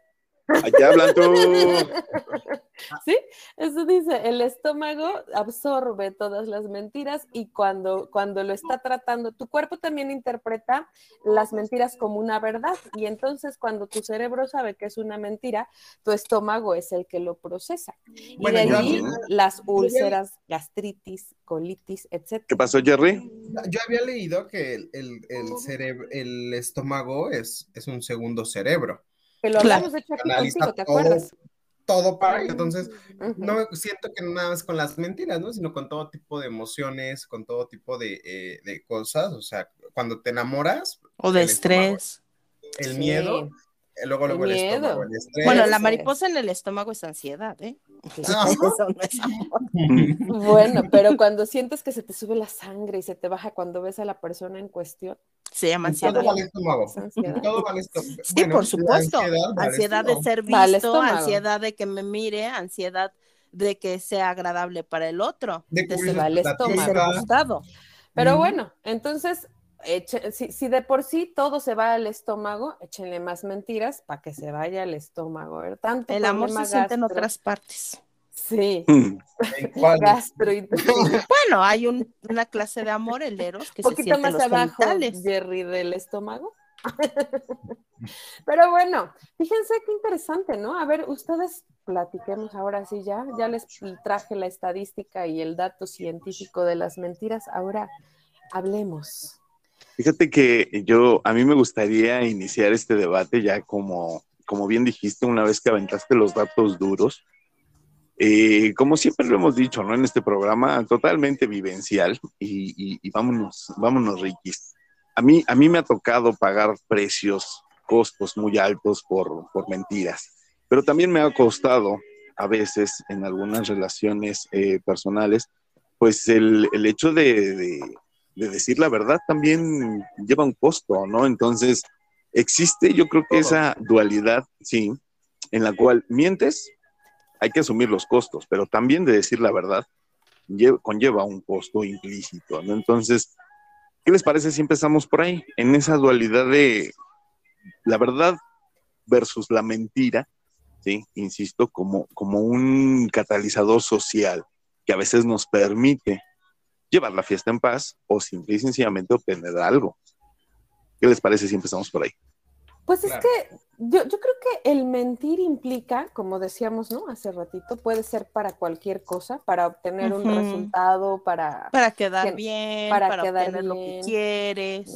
Allá hablan tú. [laughs] Sí, eso dice, el estómago absorbe todas las mentiras y cuando, cuando lo está tratando, tu cuerpo también interpreta las mentiras como una verdad y entonces cuando tu cerebro sabe que es una mentira, tu estómago es el que lo procesa. Y Bueno, de ahí había- las úlceras, gastritis, colitis, etc. ¿Qué pasó, Jerry? Yo había leído que el, el, el, cerebro, el estómago es, es un segundo cerebro. Que lo Claro. hablamos de hecho aquí contigo, ¿te todo. acuerdas? Todo para entonces no siento que no nada más con las mentiras, ¿no? Sino con todo tipo de emociones, con todo tipo de, eh, de cosas. O sea, cuando te enamoras, O de el estómago, estrés. el Sí. miedo, eh, luego, El luego el, miedo. estómago, el estrés. Bueno, la mariposa en el estómago es ansiedad, ¿eh? Ah. [laughs] Eso no es amor. [laughs] Bueno, pero cuando sientes que se te sube la sangre y se te baja cuando ves a la persona en cuestión, Se llama todo ansiedad. va al estómago. ansiedad. Todo va al estómago. Sí, Bueno, por supuesto. ansiedad de ser visto, ansiedad de que me mire, ansiedad de que sea agradable para el otro, De de, ser, va al de estómago. ser gustado. Pero bueno, entonces, eche- si, si de por sí todo se va al estómago, échenle más mentiras para que se vaya al estómago. ¿verdad? Tanto El amor se siente en otras partes. Sí, Mm. Gastrointestinal. [laughs] Bueno, hay un- una clase de amor, el eros, que se poquito siente en más los abajo, genitales. Jerry, del estómago. [laughs] Pero bueno, fíjense qué interesante, ¿no? A ver, ustedes platiquemos ahora sí ya. Ya les traje la estadística y el dato científico de las mentiras. Ahora hablemos. Fíjate que yo, a mí me gustaría iniciar este debate ya como, como bien dijiste, una vez que aventaste los datos duros. Eh, como siempre lo hemos dicho, ¿no? En este programa totalmente vivencial y, y- y vámonos, vámonos, Riquis. A mí, a mí me ha tocado pagar precios, costos muy altos por, por mentiras, pero también me ha costado a veces en algunas relaciones eh, personales, pues el, el hecho de, de- de decir la verdad también lleva un costo, ¿no? Entonces, existe yo creo que esa dualidad, sí, en la cual mientes, hay que asumir los costos, pero también de decir la verdad conlleva un costo implícito. Entonces, ¿qué les parece si empezamos por ahí? En esa dualidad de la verdad versus la mentira, ¿sí? Insisto, como, como un catalizador social que a veces nos permite llevar la fiesta en paz o simple y sencillamente obtener algo. ¿Qué les parece si empezamos por ahí? Pues es que yo, yo, creo que el mentir implica, como decíamos, ¿no? Hace ratito, puede ser para cualquier cosa, para obtener un resultado, para... Para quedar bien, para, quedar obtener lo que quieres,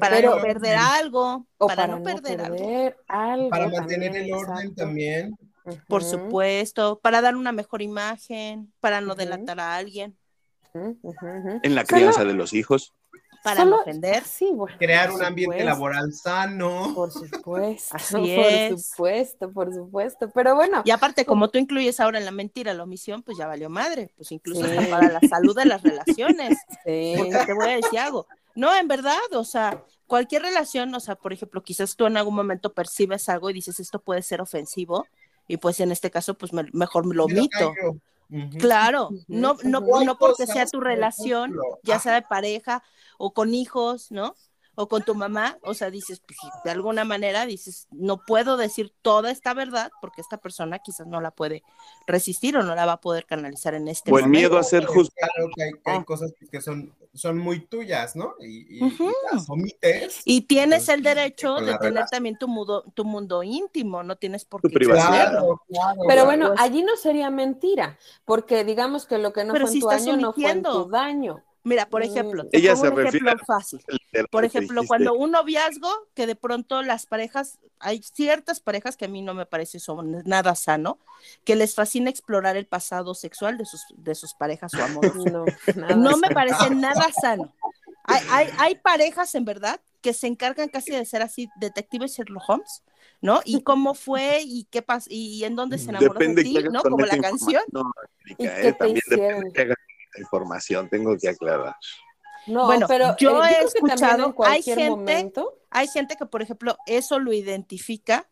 para no perder algo, o para, no, perder, algo. Para mantener el orden también. Por supuesto, para dar una mejor imagen, para no delatar a alguien. En la crianza de los hijos para no ofender. Sí, bueno, Crear un ambiente laboral sano. Por [laughs] supuesto. por supuesto, por supuesto. Pero bueno. Y aparte, como tú incluyes ahora en la mentira la omisión, pues ya valió madre. Pues incluso para la salud de las relaciones. [laughs] Sí. Porque te voy a decir algo. No, en verdad, o sea, cualquier relación, o sea, por ejemplo, quizás tú en algún momento percibes algo y dices esto puede ser ofensivo, y pues en este caso, pues mejor me lo omito. Claro, no, no, no porque sea tu relación, ya sea de pareja o con hijos, ¿no? O con tu mamá, o sea, dices, pues, de alguna manera dices, no puedo decir toda esta verdad porque esta persona quizás no la puede resistir o no la va a poder canalizar en este momento. O el miedo a ser juzgado. Claro que hay, ah. cosas que son, son muy tuyas, ¿no? Y, las omites. Y tienes el derecho de tener también tu mundo, tu mundo íntimo, no tienes por qué hacerlo. Pero bueno, pues allí no sería mentira, porque digamos que lo que no fue en tu año no fue en tu daño. Mira, por ejemplo, mm. ella se refiere fácil. Por ejemplo, cuando un noviazgo, que de pronto las parejas, hay ciertas parejas que a mí no me parece son nada sano, que les fascina explorar el pasado sexual de sus, de sus parejas o amores. [laughs] No, no me parece nada sano. Hay, hay, hay, [laughs] parejas, en verdad, que se encargan casi de ser así detectives Sherlock Holmes, ¿no? Y cómo fue y qué pasó y en dónde se enamoró de ti, ¿no? Como la canción. No, ¿Y qué te hicieron? Información, tengo que aclarar. No, bueno, pero yo eh, he escuchado, hay gente, hay gente que, por ejemplo, eso lo identifica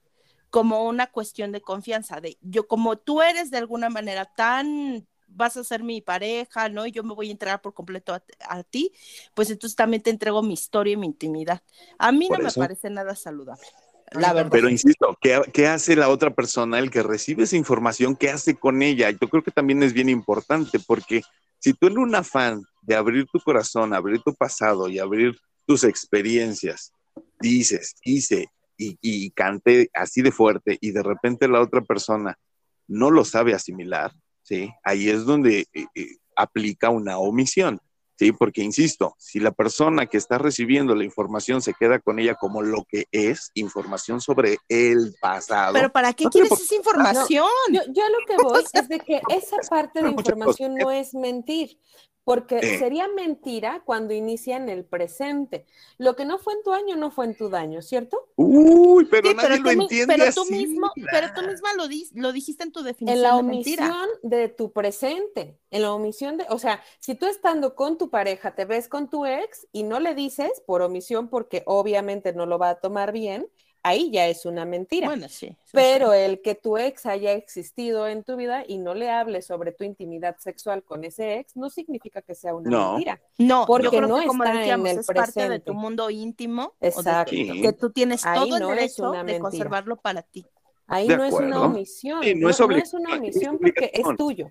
como una cuestión de confianza, de yo como tú eres de alguna manera tan vas a ser mi pareja, ¿no? Y yo me voy a entregar por completo a, ti, pues entonces también te entrego mi historia y mi intimidad. A mí no me parece nada saludable. La verdad. Pero insisto, ¿qué, ¿qué, hace la otra persona, el que recibe esa información? ¿Qué hace con ella? Yo creo que también es bien importante porque si tú en un afán de abrir tu corazón, abrir tu pasado y abrir tus experiencias, dices, hice y, y canté así de fuerte y de repente la otra persona no lo sabe asimilar, ¿sí? Ahí es donde eh, eh, aplica una omisión. Sí, porque insisto, si la persona que está recibiendo la información se queda con ella como lo que es, información sobre el pasado. Pero ¿para qué quieres esa información? yo, yo, lo que voy es de que [laughs] esa parte de información no es mentir porque sería mentira cuando inicia en el presente. Lo que no fue en tu año no fue en tu daño, ¿cierto? Uy, pero nadie lo entiende pero tú mismo, pero tú misma lo, lo dijiste en tu definición En la omisión de, tu presente, en la omisión de, o sea, si tú estando con tu pareja te ves con tu ex y no le dices por omisión porque obviamente no lo va a tomar bien, ahí ya es una mentira. Bueno, sí. Pero el que tu ex haya existido en tu vida y no le hables sobre tu intimidad sexual con ese ex, no significa que sea una mentira. No, porque no está en el es parte de tu mundo íntimo. Exacto. que tú tienes todo el derecho de conservarlo para ti. Ahí no es una omisión. no, es una omisión porque es tuyo.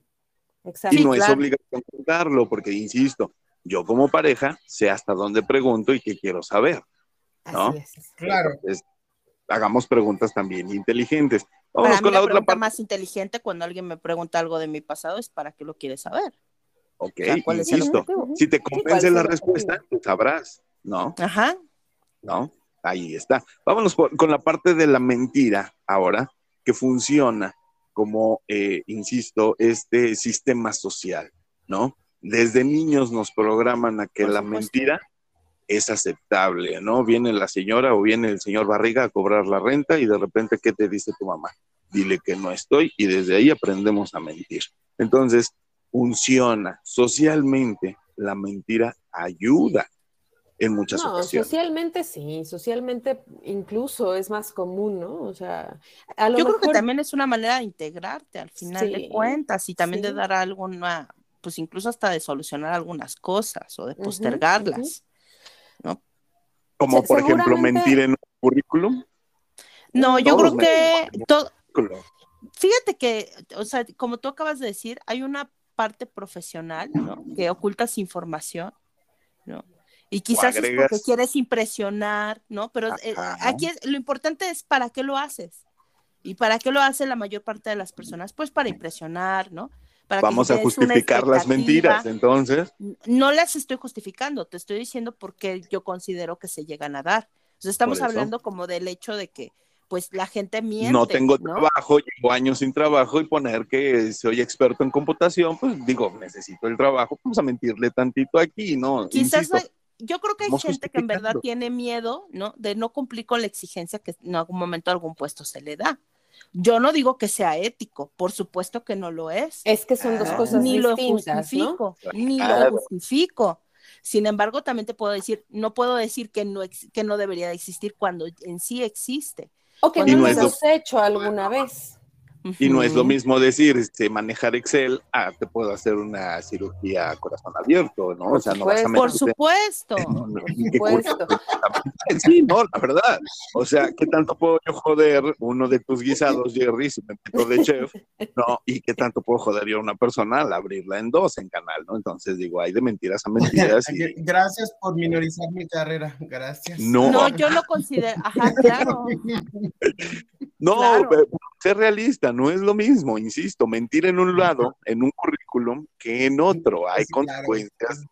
Exacto. Y no es obligación contarlo, porque insisto, yo como pareja sé hasta dónde pregunto y qué quiero saber. ¿no? Así es. Claro hagamos preguntas también inteligentes. Vamos con la, otra parte. más inteligente cuando alguien me pregunta algo de mi pasado es para qué lo quieres saber. Ok, insisto, si te convence la respuesta, tú sabrás, ¿no? Ajá. ¿No? Ahí está. Vámonos con la parte de la mentira ahora, que funciona como, eh, insisto, este sistema social, ¿no? Desde niños nos programan a que la mentira es aceptable, ¿no? Viene la señora o viene el señor Barriga a cobrar la renta y de repente, ¿qué te dice tu mamá? Dile que no estoy y desde ahí aprendemos a mentir. Entonces, funciona socialmente, la mentira ayuda. en muchas No, ocasiones. socialmente sí, socialmente incluso es más común, ¿no? O sea, a lo Yo creo que también es una manera de integrarte al final Sí, de cuentas y también de dar alguna, pues incluso hasta de solucionar algunas cosas o de postergarlas. Como Se- por ejemplo mentir en un currículum. No, yo Todos creo que todo, fíjate que, o sea, como tú acabas de decir, hay una parte profesional, ¿no? Que ocultas información, ¿no? Y quizás es porque quieres impresionar, ¿no? Pero eh, aquí es- lo importante es para qué lo haces. ¿Y para qué lo hace la mayor parte de las personas? Pues para impresionar, ¿no? Para que Vamos a justificar las mentiras, entonces. No las estoy justificando, te estoy diciendo porque yo considero que se llegan a dar. Sea, estamos hablando como del hecho de que pues la gente miente. no tengo ¿no? trabajo, llevo años sin trabajo y poner que soy experto en computación, pues digo, necesito el trabajo, vamos a mentirle tantito aquí, ¿no? Quizás Insisto, hay- yo creo que hay gente que en verdad tiene miedo, ¿no? De no cumplir con la exigencia que en algún momento algún puesto se le da. Yo no digo que sea ético, por supuesto que no lo es. es que son dos Ah, cosas ni lo distintas, ¿no? justifico, ni Claro. lo justifico. Sin embargo, también te puedo decir, no puedo decir que no, ex- que no debería de existir cuando en sí existe. O que no no lo lo- hemos hecho alguna vez. Y no es lo mismo decir, este, manejar Excel, ah, te puedo hacer una cirugía a corazón abierto, ¿no? O sea, no vas a. Por supuesto. No, no, Por supuesto. [laughs] Sí, no, la verdad. O sea, ¿qué tanto puedo yo joder uno de tus guisados, Jerry, si me meto de chef? No, y qué tanto puedo joder yo a una persona al abrirla en dos en canal, ¿no? Entonces digo, hay de mentiras a mentiras y [laughs] Gracias por minorizar mi carrera. Gracias. No. No, yo lo considero, ajá, claro. [laughs] no, Claro. pero ser realista, no es lo mismo, insisto, mentir en un lado, en un currículum, que en otro, hay Sí, claro. consecuencias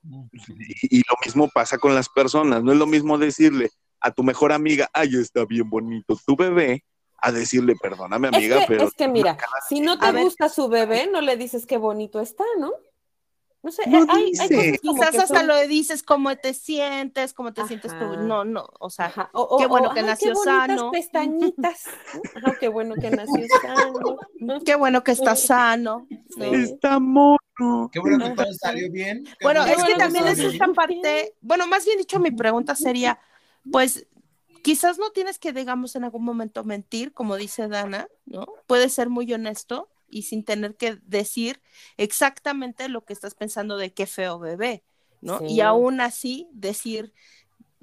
y, y lo mismo pasa con las personas, no es lo mismo decirle a tu mejor amiga, ay, está bien bonito tu bebé, a decirle, perdóname Es amiga, que, pero... es que mira, si no te ver. gusta su bebé, no le dices qué bonito está, ¿no? No sé, No hay, hay dice. cosas como Quizás que hasta son- lo dices, cómo te sientes, cómo te sientes tú. No, no, o sea, Ajá, o- o- qué bueno o, que "Ay, nació qué sano". pestañitas. ¿no? [laughs] Ajá, qué bueno que nació sano. ¿no? [laughs] qué bueno que estás sano. Está mono. Qué bueno que todo salió bien. Qué Bueno, bueno es que también es esta parte, bueno, más bien dicho, mi pregunta sería, pues, quizás no tienes que, digamos, en algún momento mentir, como dice Dana, ¿no? Puedes ser muy honesto y sin tener que decir exactamente lo que estás pensando de qué feo bebé, ¿no? Sí. Y aún así decir,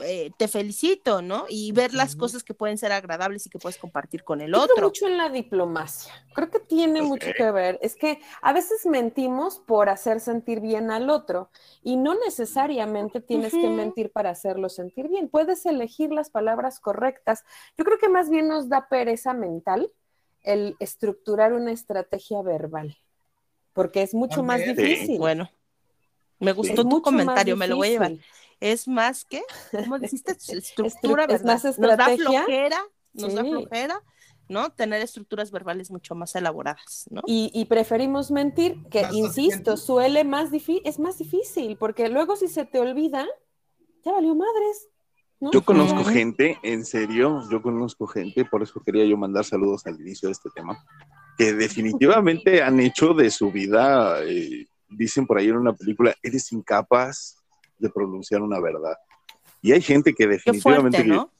eh, te felicito, ¿no? Y ver las cosas que pueden ser agradables y que puedes compartir con el creo otro. mucho en la diplomacia. Creo que tiene mucho que ver. Es que a veces mentimos por hacer sentir bien al otro y no necesariamente tienes que mentir para hacerlo sentir bien. Puedes elegir las palabras correctas. Yo creo que más bien nos da pereza mental el estructurar una estrategia verbal, porque es mucho más. Sí. difícil. Bueno, me Es gustó tu comentario, me lo voy a llevar. es más que, ¿cómo dijiste? [laughs] Estructura, Estru- es más Nos da estrategia. flojera, nos da flojera, ¿no? Tener estructuras verbales mucho más elaboradas, ¿no? Y, y preferimos mentir, que Más insisto, suele más difícil, es más difícil, porque luego si se te olvida, ya valió madres. ¿No? Yo conozco Ujú. gente, en serio, yo conozco gente, por eso quería yo mandar saludos al inicio de este tema, que definitivamente han hecho de su vida, eh, dicen por ahí en una película, eres incapaz de pronunciar una verdad. Y hay gente que Qué definitivamente, fuerte, ¿no?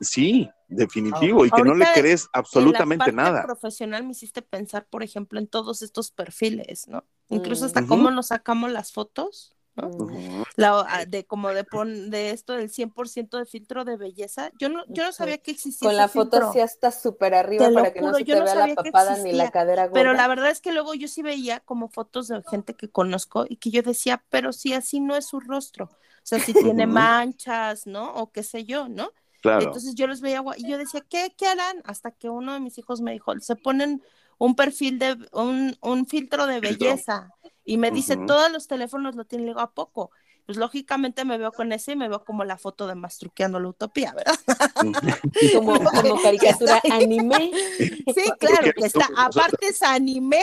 sí, definitivo, y que no le crees absolutamente en la parte nada. profesional me hiciste pensar, por ejemplo, en todos estos perfiles, ¿no? Incluso hasta cómo nos sacamos las fotos, ¿no? Ujú. La, ah, de como de pon, de esto del 100% de filtro de belleza. Yo no, yo no sabía que existía Con ese la foto así hasta súper arriba para que no se yo te no vea la papada ni la cadera gorda. Pero la verdad es que luego yo sí veía como fotos de gente que conozco y que yo decía, pero si así no es su rostro. O sea, si tiene manchas, ¿no? O qué sé yo, ¿no? Claro. Entonces yo los veía y yo decía, ¿qué, ¿qué harán? Hasta que uno de mis hijos me dijo, se ponen un perfil de, un, un filtro de Filtro. Y me dice, todos los teléfonos lo tienen, le digo, ¿a poco? Pues lógicamente me veo con ese y me veo como la foto de Mastruqueando la Utopía, ¿verdad? [laughs] como, [laughs] como caricatura [laughs] anime. Sí, claro, que está, aparte es anime,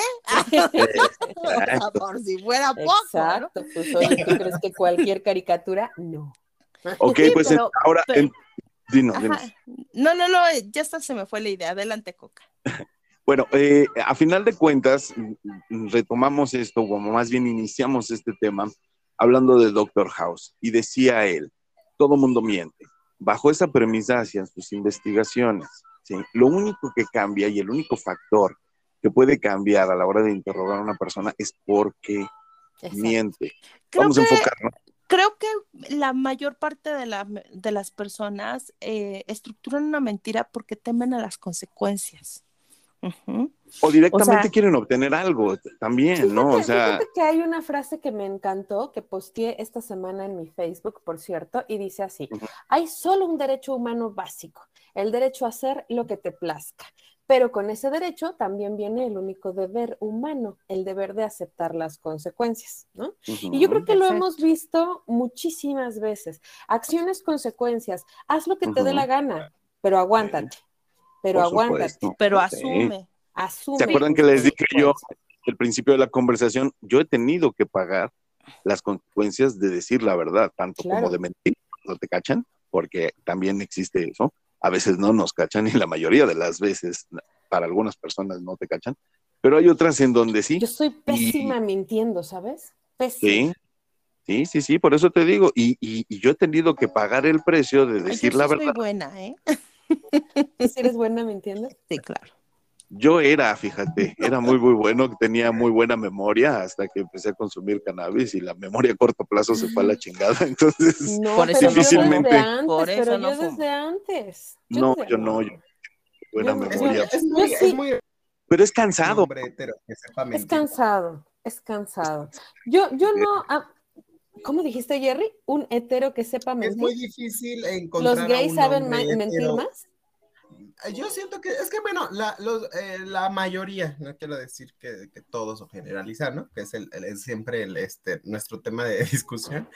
por si fuera poco, ¿no? Exacto, pues oye, ¿tú crees que cualquier caricatura? No. Ok, Sí, pues pero- ahora, pero- en- dinos, Ajá. dinos. No, no, no, ya hasta se me fue la idea. Adelante, Coca. Bueno, eh, a final de cuentas, retomamos esto, o más bien iniciamos este tema hablando de Doctor House. Y decía él, todo mundo miente. Bajo esa premisa hacían sus investigaciones. ¿sí? Lo único que cambia y el único factor que puede cambiar a la hora de interrogar a una persona es porque Exacto. miente. Creo Vamos a enfocarnos. Creo que la mayor parte de, la- de las personas eh, estructuran una mentira porque temen a las consecuencias. O directamente o sea- quieren obtener algo también, ¿no? O sea, fíjate que hay una frase que me encantó, que posteé esta semana en mi Facebook, por cierto, y dice así, hay solo un derecho humano básico, el derecho a hacer lo que te plazca, pero con ese derecho también viene el único deber humano, el deber de aceptar las consecuencias, ¿no? Y yo creo que lo hemos visto muchísimas veces. Acciones, consecuencias, haz lo que te dé la gana, pero aguántate, pero supuesto. Pero asume. asume. ¿Se acuerdan que les dije yo consecuencias. al principio de la conversación? Yo he tenido que pagar las consecuencias de decir la verdad, tanto Claro. como de mentir cuando te cachan, porque también existe eso. A veces no nos cachan y la mayoría de las veces para algunas personas no te cachan, pero hay otras en donde sí. Yo soy pésima mintiendo, ¿sabes? Pésima. Sí, sí, sí, sí, por eso te digo. Y, y- y yo he tenido que pagar el precio de Ay, decir yo la verdad. soy buena, ¿eh? ¿Tú sí eres buena mintiendo? Sí, claro. Yo era, fíjate, era muy, muy bueno, tenía muy buena memoria hasta que empecé a consumir cannabis y la memoria a corto plazo se fue a la chingada. [laughs] Entonces, No, Por eso yo Difícilmente. desde antes, Por eso pero no yo desde antes. no, desde yo no, yo buena Yo- memoria. es muy, Yo sí. es muy Pero es cansado. hombre hetero que sepa Es cansado, es cansado. Yo, yo no, ah, ¿cómo dijiste, Jerry? Un hetero que sepa Es mentir. muy difícil encontrar. ¿Los a gays un saben mentir más? Yo siento que es que, bueno, la, los, eh, la mayoría, no quiero decir que, que todos o generalizar, ¿no? Que es, el, el- es siempre el, este, nuestro tema de [laughs] discusión.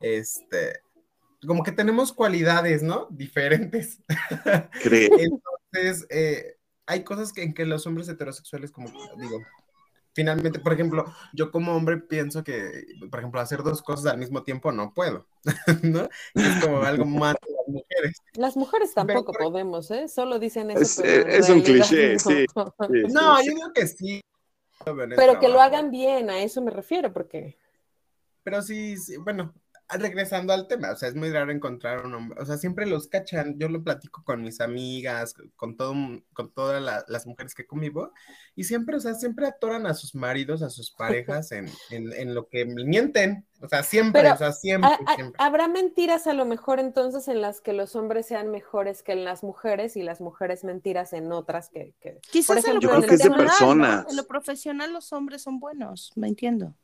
Este, como que tenemos cualidades, ¿no? Diferentes. Cree. [laughs] Entonces, eh, hay cosas que, en que los hombres heterosexuales, como digo, finalmente, por ejemplo, yo como hombre pienso que, por ejemplo, hacer dos cosas al mismo tiempo no puedo, [laughs] ¿no? Es como algo más de las mujeres. Las mujeres tampoco Pero- podemos, ¿eh? Solo dicen eso. Es- pero es un cliché, no. [laughs] sí. No, sí. yo digo que sí. Pero que lo hagan bien, a eso me refiero, porque Pero sí, sí, bueno, regresando al tema, o sea, es muy raro encontrar un hombre, o sea, siempre los cachan, yo lo platico con mis amigas, con todo, con todas la- las mujeres que convivo, y siempre, o sea, siempre atoran a sus maridos, a sus parejas en, en, en lo que mienten, o sea, siempre, Pero o sea, siempre, ¿ha- ha- siempre. habrá mentiras a lo mejor entonces en las que los hombres sean mejores que en las mujeres y las mujeres mentiras en otras que... que- Quizás Por en lo ejemplo, Yo creo que es de personas. En lo profesional los hombres son buenos, me entiendo.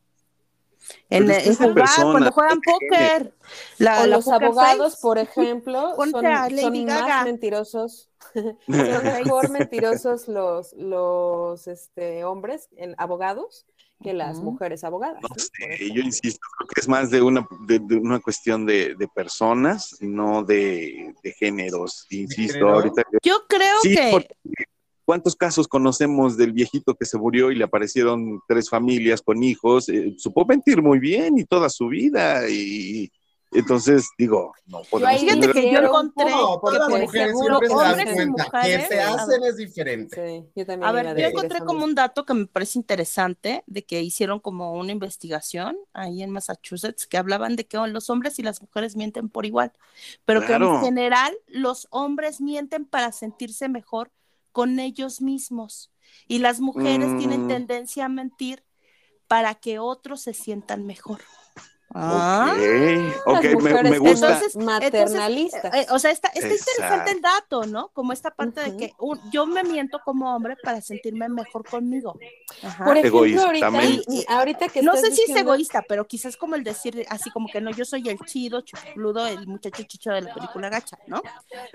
Pero En, es que en jugar, cuando juegan póker. La, o los poker abogados, face. por [laughs] ejemplo, Ponte son, son Gaga. más mentirosos, [laughs] son [laughs] mejor mentirosos los, los este, hombres en, abogados que las mujeres abogadas. No ¿no? sé, yo insisto, creo que es más de una, de, de una cuestión de, de personas, no de, de géneros. Insisto, género? ahorita que Yo creo Sí, que porque ¿cuántos casos conocemos del viejito que se murió y le aparecieron tres familias con hijos? Eh, supo mentir muy bien y toda su vida y entonces digo, no podemos ahí Fíjate tener- que yo encontré No, que las mujeres seguro siempre se dan cuenta mujeres, que se hacen es diferente. Sí, yo también A ver, yo encontré como un dato que me parece interesante de que hicieron como una investigación ahí en Massachusetts que hablaban de que los hombres y las mujeres mienten por igual, pero que Claro. en general los hombres mienten para sentirse mejor con ellos mismos y las mujeres tienen Mm. tendencia a mentir para que otros se sientan mejor. Ok, Ah. ok, Las me, gusta. Entonces, maternalistas. Eh, o sea, está, está interesante el dato, ¿no? Como esta parte de que un- yo me miento como hombre para sentirme mejor conmigo. Ajá. Por ejemplo, ahorita, Egoístamente. y- ahorita que no sé si es egoísta, pero quizás como el decir así como que no, yo soy el chido, chupludo, el muchacho chicho de la película gacha, ¿no?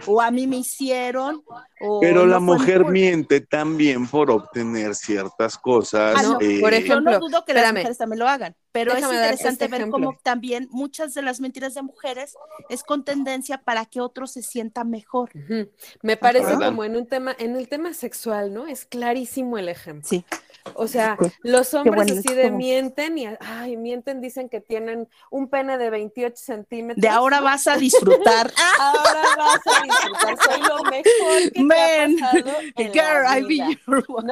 O a mí me hicieron, o Pero no la mujer miente también por obtener ciertas cosas. Ah, no, eh, por Yo ejemplo, no dudo que las mujeres también lo hagan, pero Déjame es darte interesante este ver cómo también muchas de las mentiras de mujeres es con tendencia para que otro se sienta mejor. Me parece ¿Verdad? como en un tema, en el tema sexual, ¿no? Es clarísimo el ejemplo. Sí. O sea, los hombres así de mienten y ay, mienten, dicen que tienen un pene de 28 centímetros. De ahora vas a disfrutar. [laughs] ahora vas a disfrutar. Soy lo mejor que Man, te ha pasado [laughs] en girl, la vida, [laughs]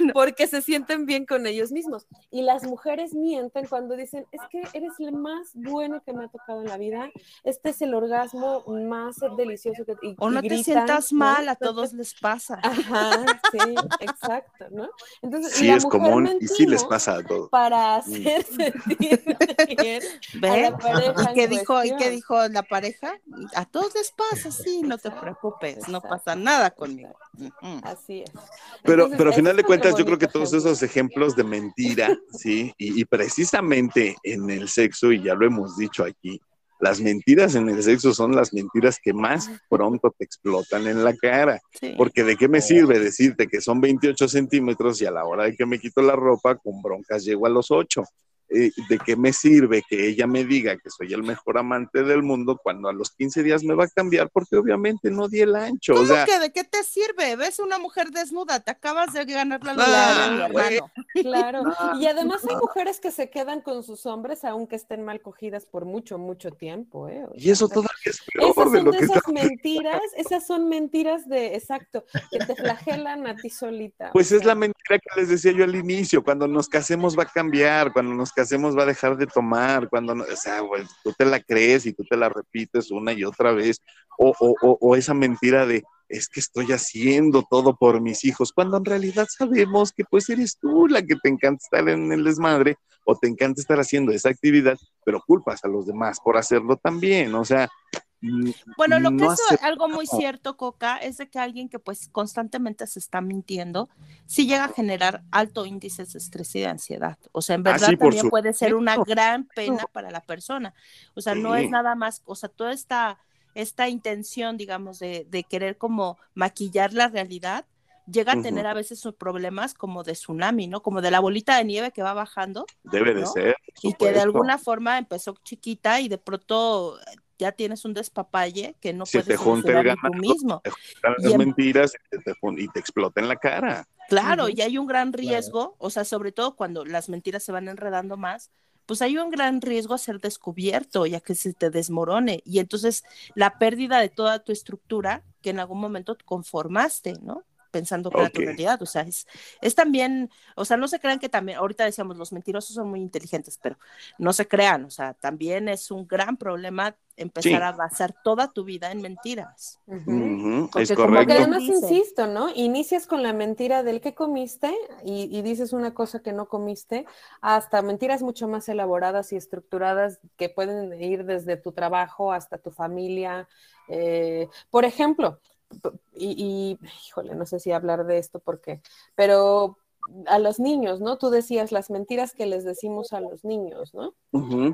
¿no? Porque se sienten bien con ellos mismos. Y las mujeres mienten cuando dicen, es que eres el más bueno que me ha tocado en la vida. Este es el orgasmo más delicioso que y, O no te sientas mal, a todos les pasa. Ajá, sí, exacto, ¿no? Entonces, sí, es común y sí les pasa a todos. Para mm. hacer [laughs] sentir bien ¿Ve? ¿Y qué, dijo, ¿Y qué dijo la pareja? A todos les pasa, sí, no te preocupes, no pasa nada conmigo. Así es. Pero, pero a final de cuentas, yo creo que todos esos ejemplos de mentira, ¿sí? Y, y precisamente en el sexo, y ya lo hemos dicho aquí, las mentiras en el sexo son las mentiras que más pronto te explotan en la cara. Porque de qué me sirve decirte que son 28 centímetros y a la hora de que me quito la ropa, con broncas llego a los 8. Eh, ¿de qué me sirve que ella me diga que soy el mejor amante del mundo cuando a los 15 días me va a cambiar? Porque obviamente no di el ancho. ¿Cómo o sea, que de qué te sirve? ¿Ves una mujer desnuda? Te acabas de ganar la lotería, hermano. [laughs] Claro. Y además hay mujeres que se quedan con sus hombres aunque estén mal cogidas por mucho, mucho tiempo. ¿eh? y eso todavía es peor esas de lo de que esas mentiras, esas son mentiras de, exacto, que te flagelan a ti solita. Pues es la mentira que les decía yo al inicio, cuando nos casemos va a cambiar, cuando nos hacemos va a dejar de tomar, cuando, o sea, tú te la crees y tú te la repites una y otra vez, o, o, esa mentira de, es que estoy haciendo todo por mis hijos, cuando en realidad sabemos que pues eres tú la que te encanta estar en el desmadre o te encanta estar haciendo esa actividad, pero culpas a los demás por hacerlo también, o sea, bueno, lo que es algo muy cierto, Coca, es de que alguien que pues constantemente se está mintiendo, sí llega a generar alto índice de estrés y de ansiedad. O sea, en ah, verdad también puede ser una gran pena para la persona. O sea, no es nada más, o sea, toda esta, esta intención, digamos, de, de querer como maquillar la realidad, llega a tener a veces sus problemas como de tsunami, ¿no? Como de la bolita de nieve que va bajando. Debe de ser. Y que de alguna forma empezó chiquita y de pronto ya tienes un despapalle que no puedes te tú mismo. y mentiras y te, explota en la cara. Claro, y hay un gran riesgo, o sea, sobre todo cuando las mentiras se van enredando más, pues hay un gran riesgo a ser descubierto, ya que se te desmorone. Y entonces la pérdida de toda tu estructura que en algún momento conformaste, ¿no? Pensando que era tu realidad. O sea, es, es también, o sea, no se crean que también, ahorita decíamos, los mentirosos son muy inteligentes, pero no se crean, o sea, también es un gran problema empezar a basar toda tu vida en mentiras. es correcto. además, insisto, ¿no? Inicias con la mentira del que comiste y, y, dices una cosa que no comiste, hasta mentiras mucho más elaboradas y estructuradas que pueden ir desde tu trabajo hasta tu familia. Eh, por ejemplo, y, híjole, no sé si hablar de esto porque, pero a los niños, ¿no? Tú decías las mentiras que les decimos a los niños, ¿no?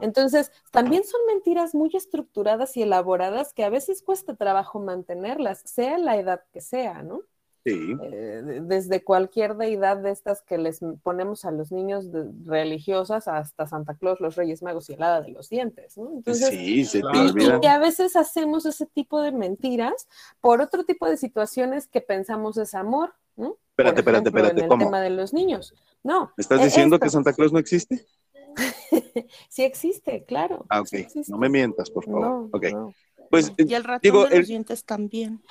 Entonces, también son mentiras muy estructuradas y elaboradas que a veces cuesta trabajo mantenerlas, sea la edad que sea, ¿no? Eh, desde cualquier deidad de estas que les ponemos a los niños religiosas hasta Santa Claus, los Reyes Magos y el Hada de los Dientes, ¿no? Entonces, sí, se y, a veces hacemos ese tipo de mentiras por otro tipo de situaciones que pensamos es amor, ¿no? Espérate, espérate, espérate. En el tema de los niños. No. estás e, diciendo que Santa Claus no existe? [laughs] sí existe, claro. Ah, ok. No me mientas, por favor. No, ok. Pues, y el ratón digo, de los dientes también.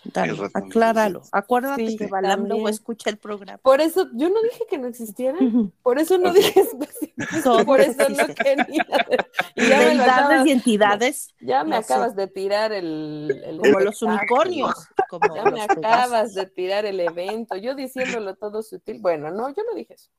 acláralo. Acuérdate que Balam luego escucha el programa. Por eso, yo no dije que no existiera. Por eso no dije Por eso no quería. [laughs] Y ya y entidades. Ya me acabas de tirar el. el como los unicornios. Como ya me acabas de tirar el evento. Yo diciéndolo todo sutil. Bueno, no, yo no dije eso.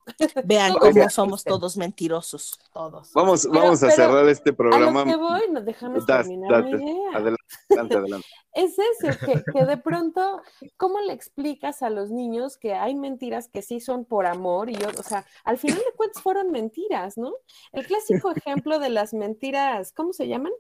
Vean cómo somos todos mentirosos. Todos. Vamos, vamos a cerrar este programa. A lo que voy, no déjame terminar mi idea. Adelante. Adelante, adelante. [laughs] es eso, que, que, de pronto, ¿cómo le explicas a los niños que hay mentiras que sí son por amor? Y yo, o sea, al final de cuentas fueron mentiras, ¿no? El clásico ejemplo de las mentiras, ¿cómo se llaman?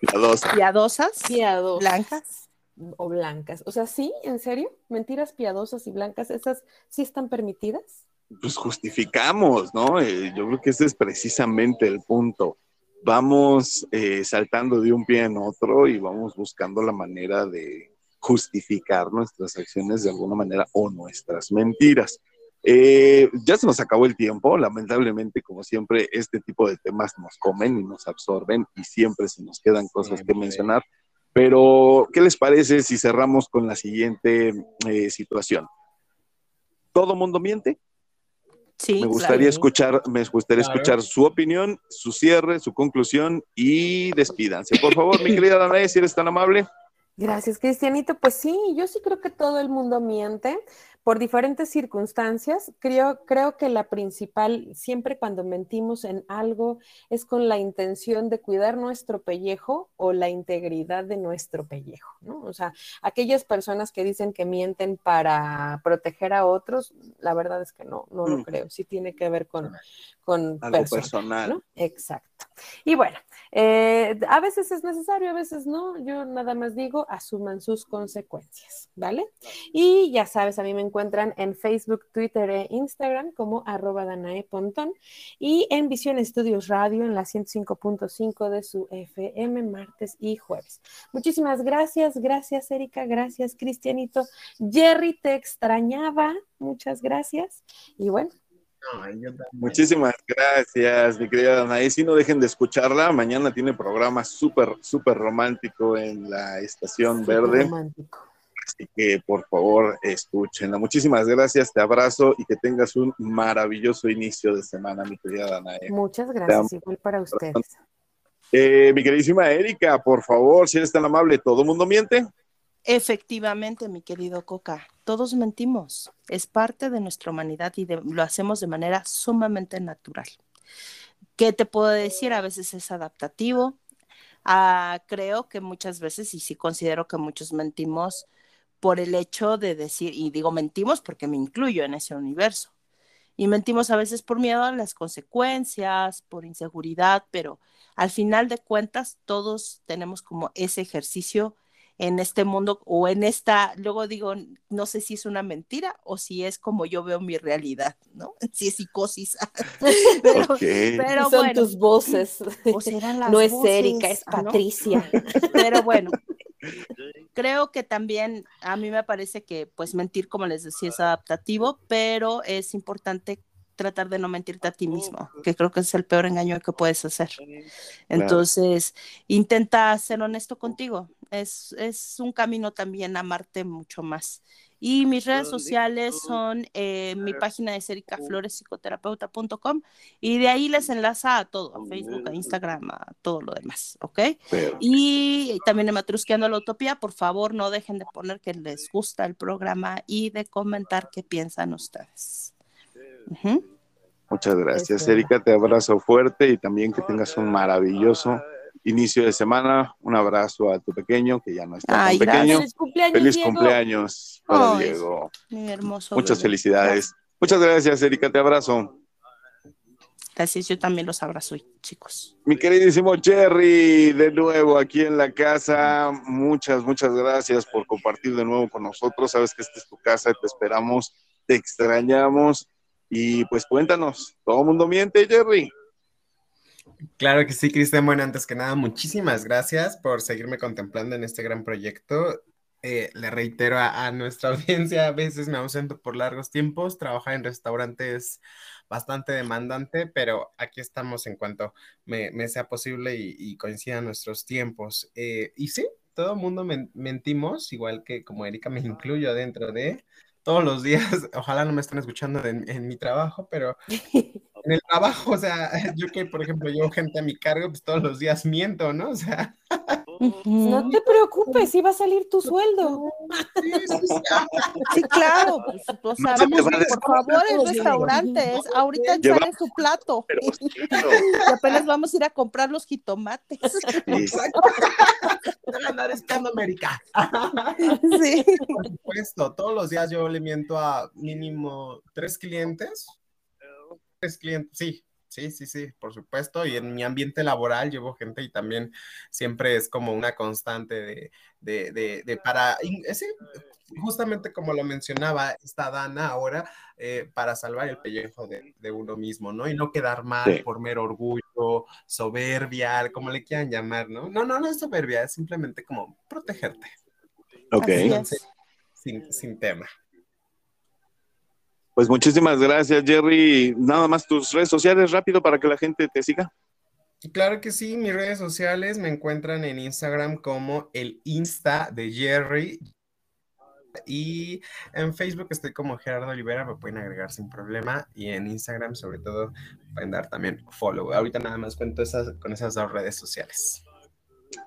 Piadosas. Piadosas. Piadosas. Blancas. O blancas. O sea, sí, en serio, mentiras piadosas y blancas, ¿esas sí están permitidas? Pues justificamos, ¿no? Eh, yo creo que ese es precisamente el punto vamos eh, saltando de un pie en otro y vamos buscando la manera de justificar nuestras acciones de alguna manera o nuestras mentiras. Eh, ya se nos acabó el tiempo, lamentablemente, como siempre, este tipo de temas nos comen y nos absorben y siempre se nos quedan cosas que mencionar. Pero, ¿qué les parece si cerramos con la siguiente eh, situación? ¿Todo mundo miente? Sí, me gustaría escuchar, me gustaría escuchar su opinión, su cierre, su conclusión y despídanse. Por favor, mi querida Danae, si eres tan amable. Gracias, Cristianito. Pues sí, yo sí creo que todo el mundo miente por diferentes circunstancias. Creo, creo que la principal, siempre cuando mentimos en algo, es con la intención de cuidar nuestro pellejo o la integridad de nuestro pellejo, ¿no? O sea, aquellas personas que dicen que mienten para proteger a otros, la verdad es que no, no lo mm. creo. Sí tiene que ver con, con algo personal. ¿no? Exacto. Y bueno, eh, a veces es necesario, a veces no. Yo nada más digo, asuman sus consecuencias, ¿vale? Y ya sabes, a mí me encuentran en Facebook, Twitter e Instagram como arroba Danae Pontón y en Visión Estudios Radio en la 105.5 de su FM martes y jueves. Muchísimas gracias, gracias Erika, gracias Cristianito. Jerry, te extrañaba, muchas gracias. Y bueno, Muchísimas gracias, mi querida Danae. Si no dejen de escucharla, mañana tiene programa súper, súper romántico en la Estación Verde. Romántico. Así que por favor, escúchenla. Muchísimas gracias, te abrazo y que tengas un maravilloso inicio de semana, mi querida Danae. Muchas gracias, igual para ustedes. Eh, mi queridísima Erika, por favor, si eres tan amable, ¿todo mundo miente? Efectivamente, mi querido Coca, todos mentimos. Es parte de nuestra humanidad y lo hacemos de manera sumamente natural. ¿Qué te puedo decir? A veces es adaptativo. Ah, creo que muchas veces, y sí considero que muchos mentimos por el hecho de decir, y digo mentimos porque me incluyo en ese universo. Y mentimos a veces por miedo a las consecuencias, por inseguridad, pero al final de cuentas todos tenemos como ese ejercicio en este mundo o en esta, luego digo, no sé si es una mentira o si es como yo veo mi realidad, ¿no? [laughs] Si es psicosis. [laughs] pero, Son tus voces. no es Erika, es Patricia. [laughs] Pero bueno, creo que también a mí me parece que pues mentir, como les decía, es adaptativo, pero es importante tratar de no mentirte a ti mismo, que creo que es el peor engaño que puedes hacer. Entonces, intenta ser honesto contigo. Es, es un camino también amarte mucho más. Y mis redes sociales son eh, mi página de sericaflorespsicoterapeuta.com y de ahí les enlaza a todo, a Facebook, a Instagram, a todo lo demás, ¿ok? Y también en Matrusqueando la Utopía, por favor no dejen de poner que les gusta el programa y de comentar qué piensan ustedes. Muchas gracias, Erika. Te abrazo fuerte y también que tengas un maravilloso inicio de semana. Un abrazo a tu pequeño, que ya no está tan pequeño. Feliz cumpleaños. Feliz cumpleaños para Diego. Muchas felicidades. Muchas gracias, Erika. Te abrazo. Gracias, yo también los abrazo, chicos. Mi queridísimo Jerry, de nuevo aquí en la casa. Muchas, muchas gracias por compartir de nuevo con nosotros. Sabes que esta es tu casa, te esperamos, te extrañamos y pues cuéntanos, ¿todo el mundo miente, Jerry? Claro que sí, Cristian. Bueno, antes que nada, muchísimas gracias por seguirme contemplando en este gran proyecto. Eh, le reitero a, nuestra [laughs] audiencia, a veces me ausento por largos tiempos, trabajar en restaurantes bastante demandante, pero aquí estamos en cuanto me, sea posible y, coincidan nuestros tiempos. Eh, y sí, todo el mundo mentimos, igual que como Erika me incluyo dentro de, todos los días, [laughs] ojalá no me estén escuchando en, mi trabajo, pero [laughs] en el trabajo, o sea, [laughs] yo que, por ejemplo, llevo gente a mi cargo, pues todos los días miento, ¿no? O sea. No te preocupes, si va a salir tu sueldo. [laughs] Sí, claro, pues, por favor, el restaurante, ahorita sale su plato. [laughs] y apenas vamos a ir a comprar los jitomates. Exacto. andar América. [laughs] Sí. Por supuesto, todos los días yo le miento a mínimo tres clientes. Tres clientes, sí, Sí, sí, sí, por supuesto. Y en mi ambiente laboral llevo gente y también siempre es como una constante de, de, de, de para, ese, justamente como lo mencionaba esta Dana ahora, eh, para salvar el pellejo de, uno mismo, ¿no? Y no quedar mal por mero orgullo, soberbia, como le quieran llamar, ¿no? No, no, no es soberbia, es simplemente como protegerte. Ok. sin, sin tema. Pues muchísimas gracias, Jerry. Nada más tus redes sociales rápido para que la gente te siga. Claro que sí, mis redes sociales me encuentran en Instagram como el Insta de Jerry. Y en Facebook estoy como Gerardo Olivera, me pueden agregar sin problema. Y en Instagram, sobre todo, pueden dar también follow. Ahorita nada más cuento esas, con esas dos redes sociales.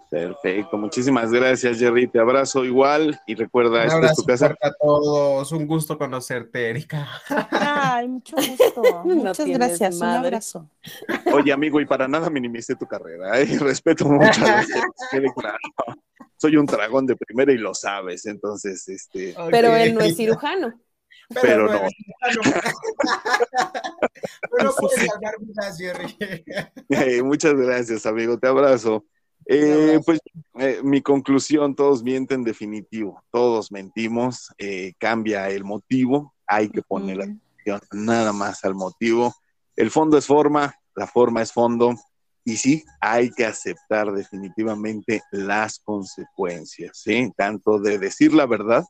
Perfecto, muchísimas gracias Jerry, te abrazo igual y recuerda, esta es tu casa. a todos, un gusto conocerte, Erika. Ay, mucho [laughs] gusto. Muchas gracias, un abrazo. Oye, amigo, y para nada minimice tu carrera, ¿eh? [laughs] respeto mucho. Soy un dragón de primera y lo sabes, entonces, este. Pero él no es cirujano. Pero, no. [laughs] Pero puedes salvar vidas, Jerry. muchas gracias, amigo, te abrazo. Eh, pues eh, mi conclusión, todos mienten definitivo, todos mentimos, eh, cambia el motivo, hay que poner la atención nada más al motivo. El fondo es forma, la forma es fondo, y sí, hay que aceptar definitivamente las consecuencias, ¿sí? Tanto de decir la verdad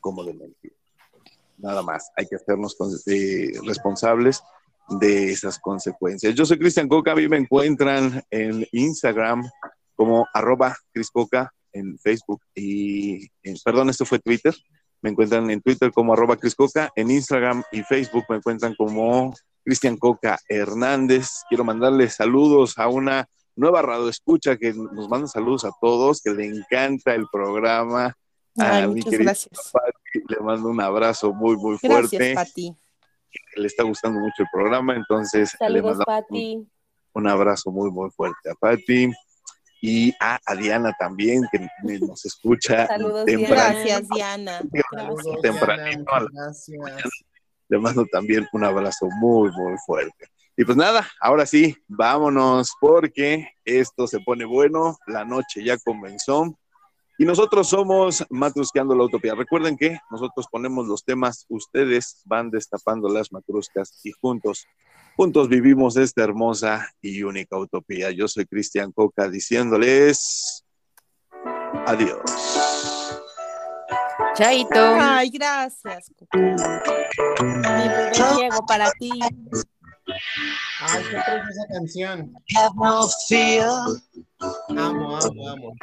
como de mentir. Nada más, hay que hacernos responsables de esas consecuencias. Yo soy Cristian Coca, a mí me encuentran en Instagram como arroba Coca, en Facebook y, perdón, esto fue Twitter. Me encuentran en Twitter como arroba Coca, en Instagram y Facebook me encuentran como Cristian Coca Hernández. Quiero mandarle saludos a una nueva radio escucha que nos manda saludos a todos, que le encanta el programa. a muchas gracias. le mando un abrazo muy, muy fuerte. Gracias, le está gustando mucho el programa, entonces le mando un, un, abrazo muy, muy fuerte a Pati y a, Diana también, que nos escucha. [laughs] Saludos, Gracias, Diana. Gracias. Le mando también un abrazo muy, muy fuerte. Y pues nada, ahora sí, vámonos porque esto se pone bueno, la noche ya comenzó y nosotros somos Matrusqueando la Utopía. Recuerden que nosotros ponemos los temas, ustedes van destapando las matruscas y juntos, juntos vivimos esta hermosa y única utopía. Yo soy Cristian Coca diciéndoles adiós. Chaito. Ay, gracias. Mi ciego para ti. Ay, qué esa canción. Amo, amo, amo.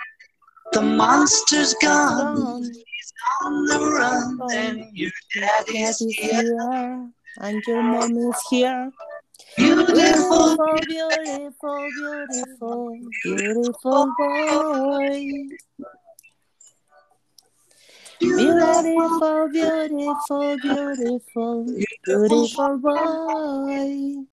The monster's gone. He's on the run. Oh. And your daddy's here. And your mom is here. Beautiful, beautiful, beautiful, beautiful boy. Beautiful, beautiful, beautiful, beautiful boy.